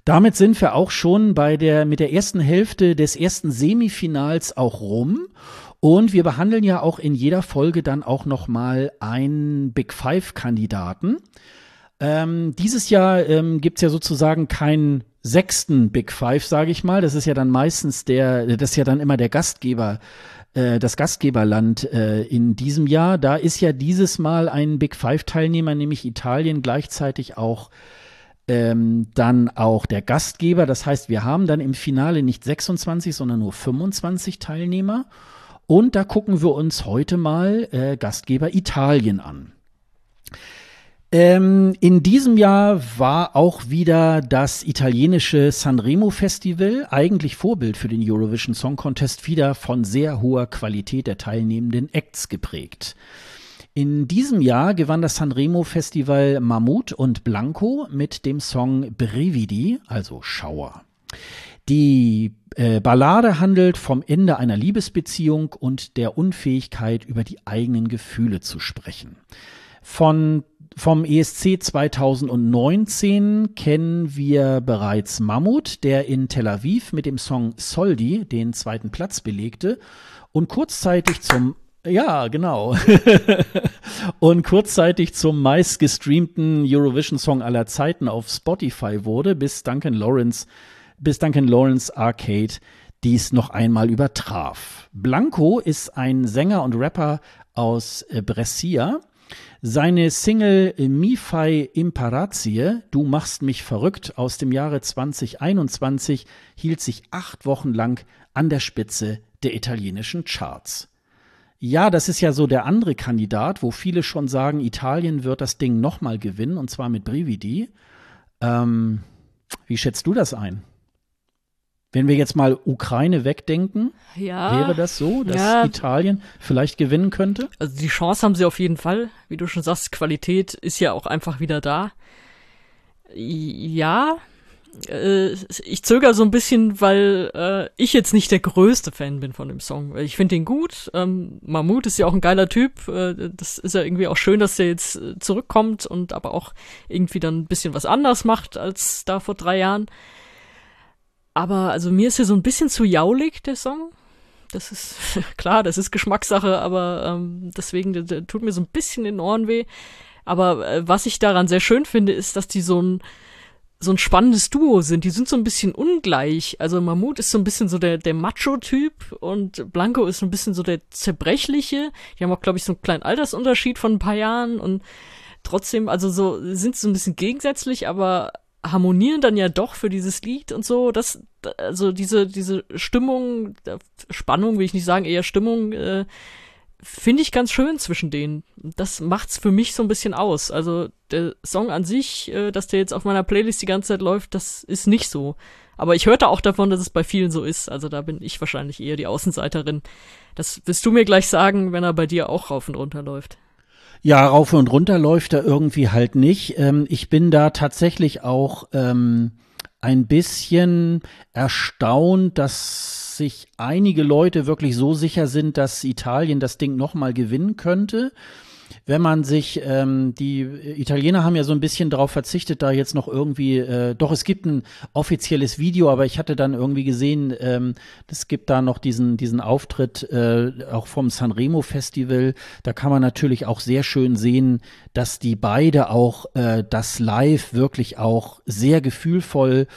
Damit sind wir auch schon bei der, mit der ersten Hälfte des ersten Semifinals auch rum. Und wir behandeln ja auch in jeder Folge dann auch nochmal einen Big Five-Kandidaten. Ähm, dieses Jahr ähm, gibt ja sozusagen keinen sechsten Big Five, sage ich mal. Das ist ja dann meistens der, das ist ja dann immer der Gastgeber äh, das Gastgeberland äh, in diesem Jahr. Da ist ja dieses Mal ein Big Five-Teilnehmer, nämlich Italien, gleichzeitig auch ähm, dann auch der Gastgeber. Das heißt, wir haben dann im Finale nicht 26, sondern nur 25 Teilnehmer. Und da gucken wir uns heute mal äh, Gastgeber Italien an. Ähm, in diesem Jahr war auch wieder das italienische Sanremo Festival, eigentlich Vorbild für den Eurovision Song Contest, wieder von sehr hoher Qualität der teilnehmenden Acts geprägt. In diesem Jahr gewann das Sanremo Festival Mammut und Blanco mit dem Song Brevidi, also Schauer. Die äh, Ballade handelt vom Ende einer Liebesbeziehung und der Unfähigkeit, über die eigenen Gefühle zu sprechen. Von vom ESC 2019 kennen wir bereits Mammut, der in Tel Aviv mit dem Song Soldi den zweiten Platz belegte und kurzzeitig zum ja, genau. und kurzzeitig zum meistgestreamten Eurovision-Song aller Zeiten auf Spotify wurde, bis Duncan Lawrence, bis Duncan Lawrence Arcade dies noch einmal übertraf. Blanco ist ein Sänger und Rapper aus äh, Brescia, seine Single Mi fai imparazie, Du machst mich verrückt aus dem Jahre 2021 hielt sich acht Wochen lang an der Spitze der italienischen Charts. Ja, das ist ja so der andere Kandidat, wo viele schon sagen, Italien wird das Ding nochmal gewinnen, und zwar mit Brividi. Ähm, wie schätzt du das ein? Wenn wir jetzt mal Ukraine wegdenken, ja, wäre das so, dass ja. Italien vielleicht gewinnen könnte? Also die Chance haben sie auf jeden Fall. Wie du schon sagst, Qualität ist ja auch einfach wieder da. Ja, äh, ich zögere so ein bisschen, weil äh, ich jetzt nicht der größte Fan bin von dem Song. Ich finde ihn gut. Ähm, Mahmoud ist ja auch ein geiler Typ. Äh, das ist ja irgendwie auch schön, dass er jetzt äh, zurückkommt und aber auch irgendwie dann ein bisschen was anders macht als da vor drei Jahren. Aber also mir ist er so ein bisschen zu jaulig, der Song. Das ist klar, das ist Geschmackssache, aber ähm, deswegen der, der tut mir so ein bisschen in den Ohren weh. Aber äh, was ich daran sehr schön finde, ist, dass die so ein so ein spannendes Duo sind. Die sind so ein bisschen ungleich. Also Mammut ist so ein bisschen so der, der Macho-Typ und Blanco ist so ein bisschen so der Zerbrechliche. Die haben auch, glaube ich, so einen kleinen Altersunterschied von ein paar Jahren und trotzdem, also so, sind so ein bisschen gegensätzlich, aber harmonieren dann ja doch für dieses Lied und so. Das, also diese, diese Stimmung, Spannung will ich nicht sagen, eher Stimmung, äh, finde ich ganz schön zwischen denen. Das macht's für mich so ein bisschen aus. Also der Song an sich, äh, dass der jetzt auf meiner Playlist die ganze Zeit läuft, das ist nicht so. Aber ich hörte auch davon, dass es bei vielen so ist. Also da bin ich wahrscheinlich eher die Außenseiterin. Das wirst du mir gleich sagen, wenn er bei dir auch rauf und runter läuft. Ja, rauf und runter läuft er irgendwie halt nicht. Ähm, ich bin da tatsächlich auch ähm, ein bisschen erstaunt, dass sich einige Leute wirklich so sicher sind, dass Italien das Ding nochmal gewinnen könnte wenn man sich, ähm, die Italiener haben ja so ein bisschen darauf verzichtet, da jetzt noch irgendwie, äh, doch es gibt ein offizielles Video, aber ich hatte dann irgendwie gesehen, ähm, es gibt da noch diesen, diesen Auftritt äh, auch vom Sanremo Festival. Da kann man natürlich auch sehr schön sehen, dass die beide auch äh, das Live wirklich auch sehr gefühlvoll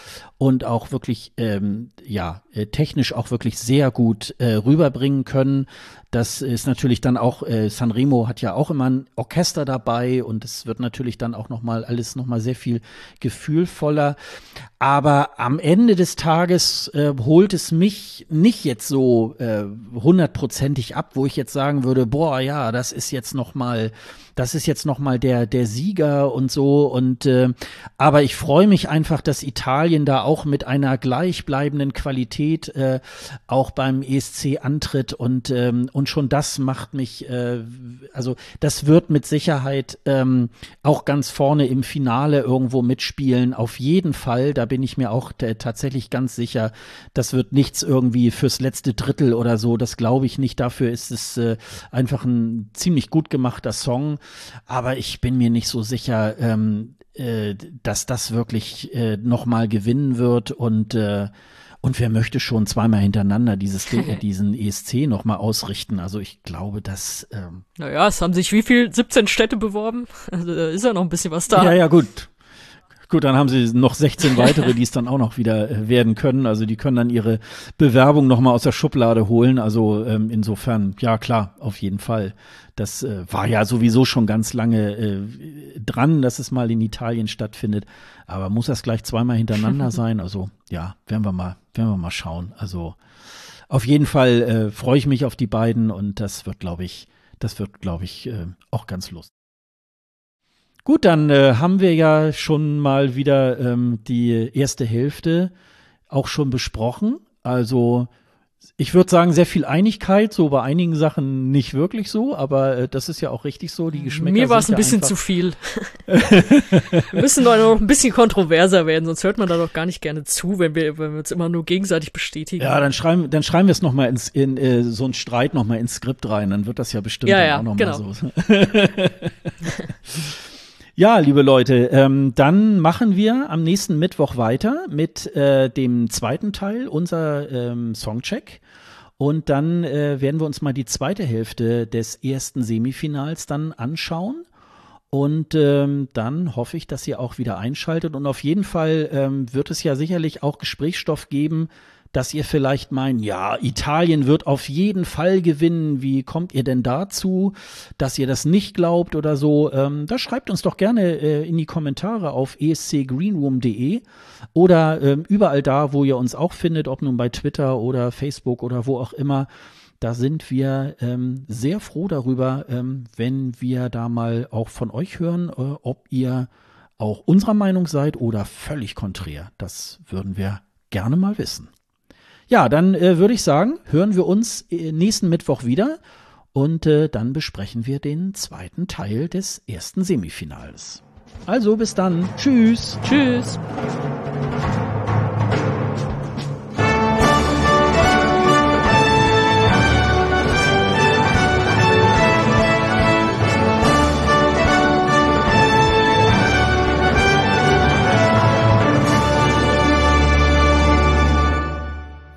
und auch wirklich, ähm, ja, äh, technisch auch wirklich sehr gut äh, rüberbringen können. Das ist natürlich dann auch, äh, Sanremo hat ja auch immer ein Orchester dabei und es wird natürlich dann auch nochmal alles nochmal sehr viel gefühlvoller. Aber am Ende des Tages äh, holt es mich nicht jetzt so äh, hundertprozentig ab, wo ich jetzt sagen würde, boah, ja, das ist jetzt nochmal das ist jetzt nochmal der, der Sieger und so. Und äh, aber ich freue mich einfach, dass Italien da auch mit einer gleichbleibenden Qualität äh, auch beim ESC antritt und, ähm, und schon das macht mich, äh, also das wird mit Sicherheit ähm, auch ganz vorne im Finale irgendwo mitspielen. Auf jeden Fall, da bin ich mir auch tatsächlich ganz sicher, das wird nichts irgendwie fürs letzte Drittel oder so, das glaube ich nicht. Dafür ist es äh, einfach ein ziemlich gut gemachter Song. Aber ich bin mir nicht so sicher, ähm, äh, dass das wirklich äh, nochmal gewinnen wird und äh, und wer möchte schon zweimal hintereinander dieses, diesen ESC nochmal ausrichten? Also ich glaube, dass. Ähm naja, es haben sich wie viel? 17 Städte beworben? Also da ist ja noch ein bisschen was da. Ja, ja, gut Gut, dann haben sie noch 16 weitere, die es dann auch noch wieder äh, werden können. Also die können dann ihre Bewerbung nochmal aus der Schublade holen. Also ähm, insofern, ja klar, auf jeden Fall. Das äh, war ja sowieso schon ganz lange äh, dran, dass es mal in Italien stattfindet. Aber muss das gleich zweimal hintereinander sein? Also ja, werden wir mal, werden wir mal schauen. Also auf jeden Fall äh, freue ich mich auf die beiden und das wird, glaube ich, das wird, glaube ich, äh, auch ganz lustig. Gut, dann äh, haben wir ja schon mal wieder ähm, die erste Hälfte auch schon besprochen. Also ich würde sagen, sehr viel Einigkeit, so bei einigen Sachen nicht wirklich so, aber äh, das ist ja auch richtig so, die Geschmäcker Mir war es ein ja bisschen zu viel. wir müssen doch noch ein bisschen kontroverser werden, sonst hört man da doch gar nicht gerne zu, wenn wir, wenn wir uns immer nur gegenseitig bestätigen. Ja, dann schreiben, dann schreiben wir es nochmal ins, in äh, so einen Streit nochmal ins Skript rein, dann wird das ja bestimmt Ja, ja, auch nochmal genau. so. Ja, liebe Leute, ähm, dann machen wir am nächsten Mittwoch weiter mit äh, dem zweiten Teil unserer ähm, Songcheck. Und dann äh, werden wir uns mal die zweite Hälfte des ersten Semifinals dann anschauen. Und ähm, dann hoffe ich, dass ihr auch wieder einschaltet. Und auf jeden Fall ähm, wird es ja sicherlich auch Gesprächsstoff geben, dass ihr vielleicht meint, ja, Italien wird auf jeden Fall gewinnen. Wie kommt ihr denn dazu, dass ihr das nicht glaubt oder so? Ähm, da schreibt uns doch gerne äh, in die Kommentare auf escgreenroom.de oder ähm, überall da, wo ihr uns auch findet, ob nun bei Twitter oder Facebook oder wo auch immer. Da sind wir ähm, sehr froh darüber, ähm, wenn wir da mal auch von euch hören, äh, ob ihr auch unserer Meinung seid oder völlig konträr. Das würden wir gerne mal wissen. Ja, dann äh, würde ich sagen, hören wir uns äh, nächsten Mittwoch wieder und äh, dann besprechen wir den zweiten Teil des ersten Semifinals. Also bis dann. Tschüss. Tschüss.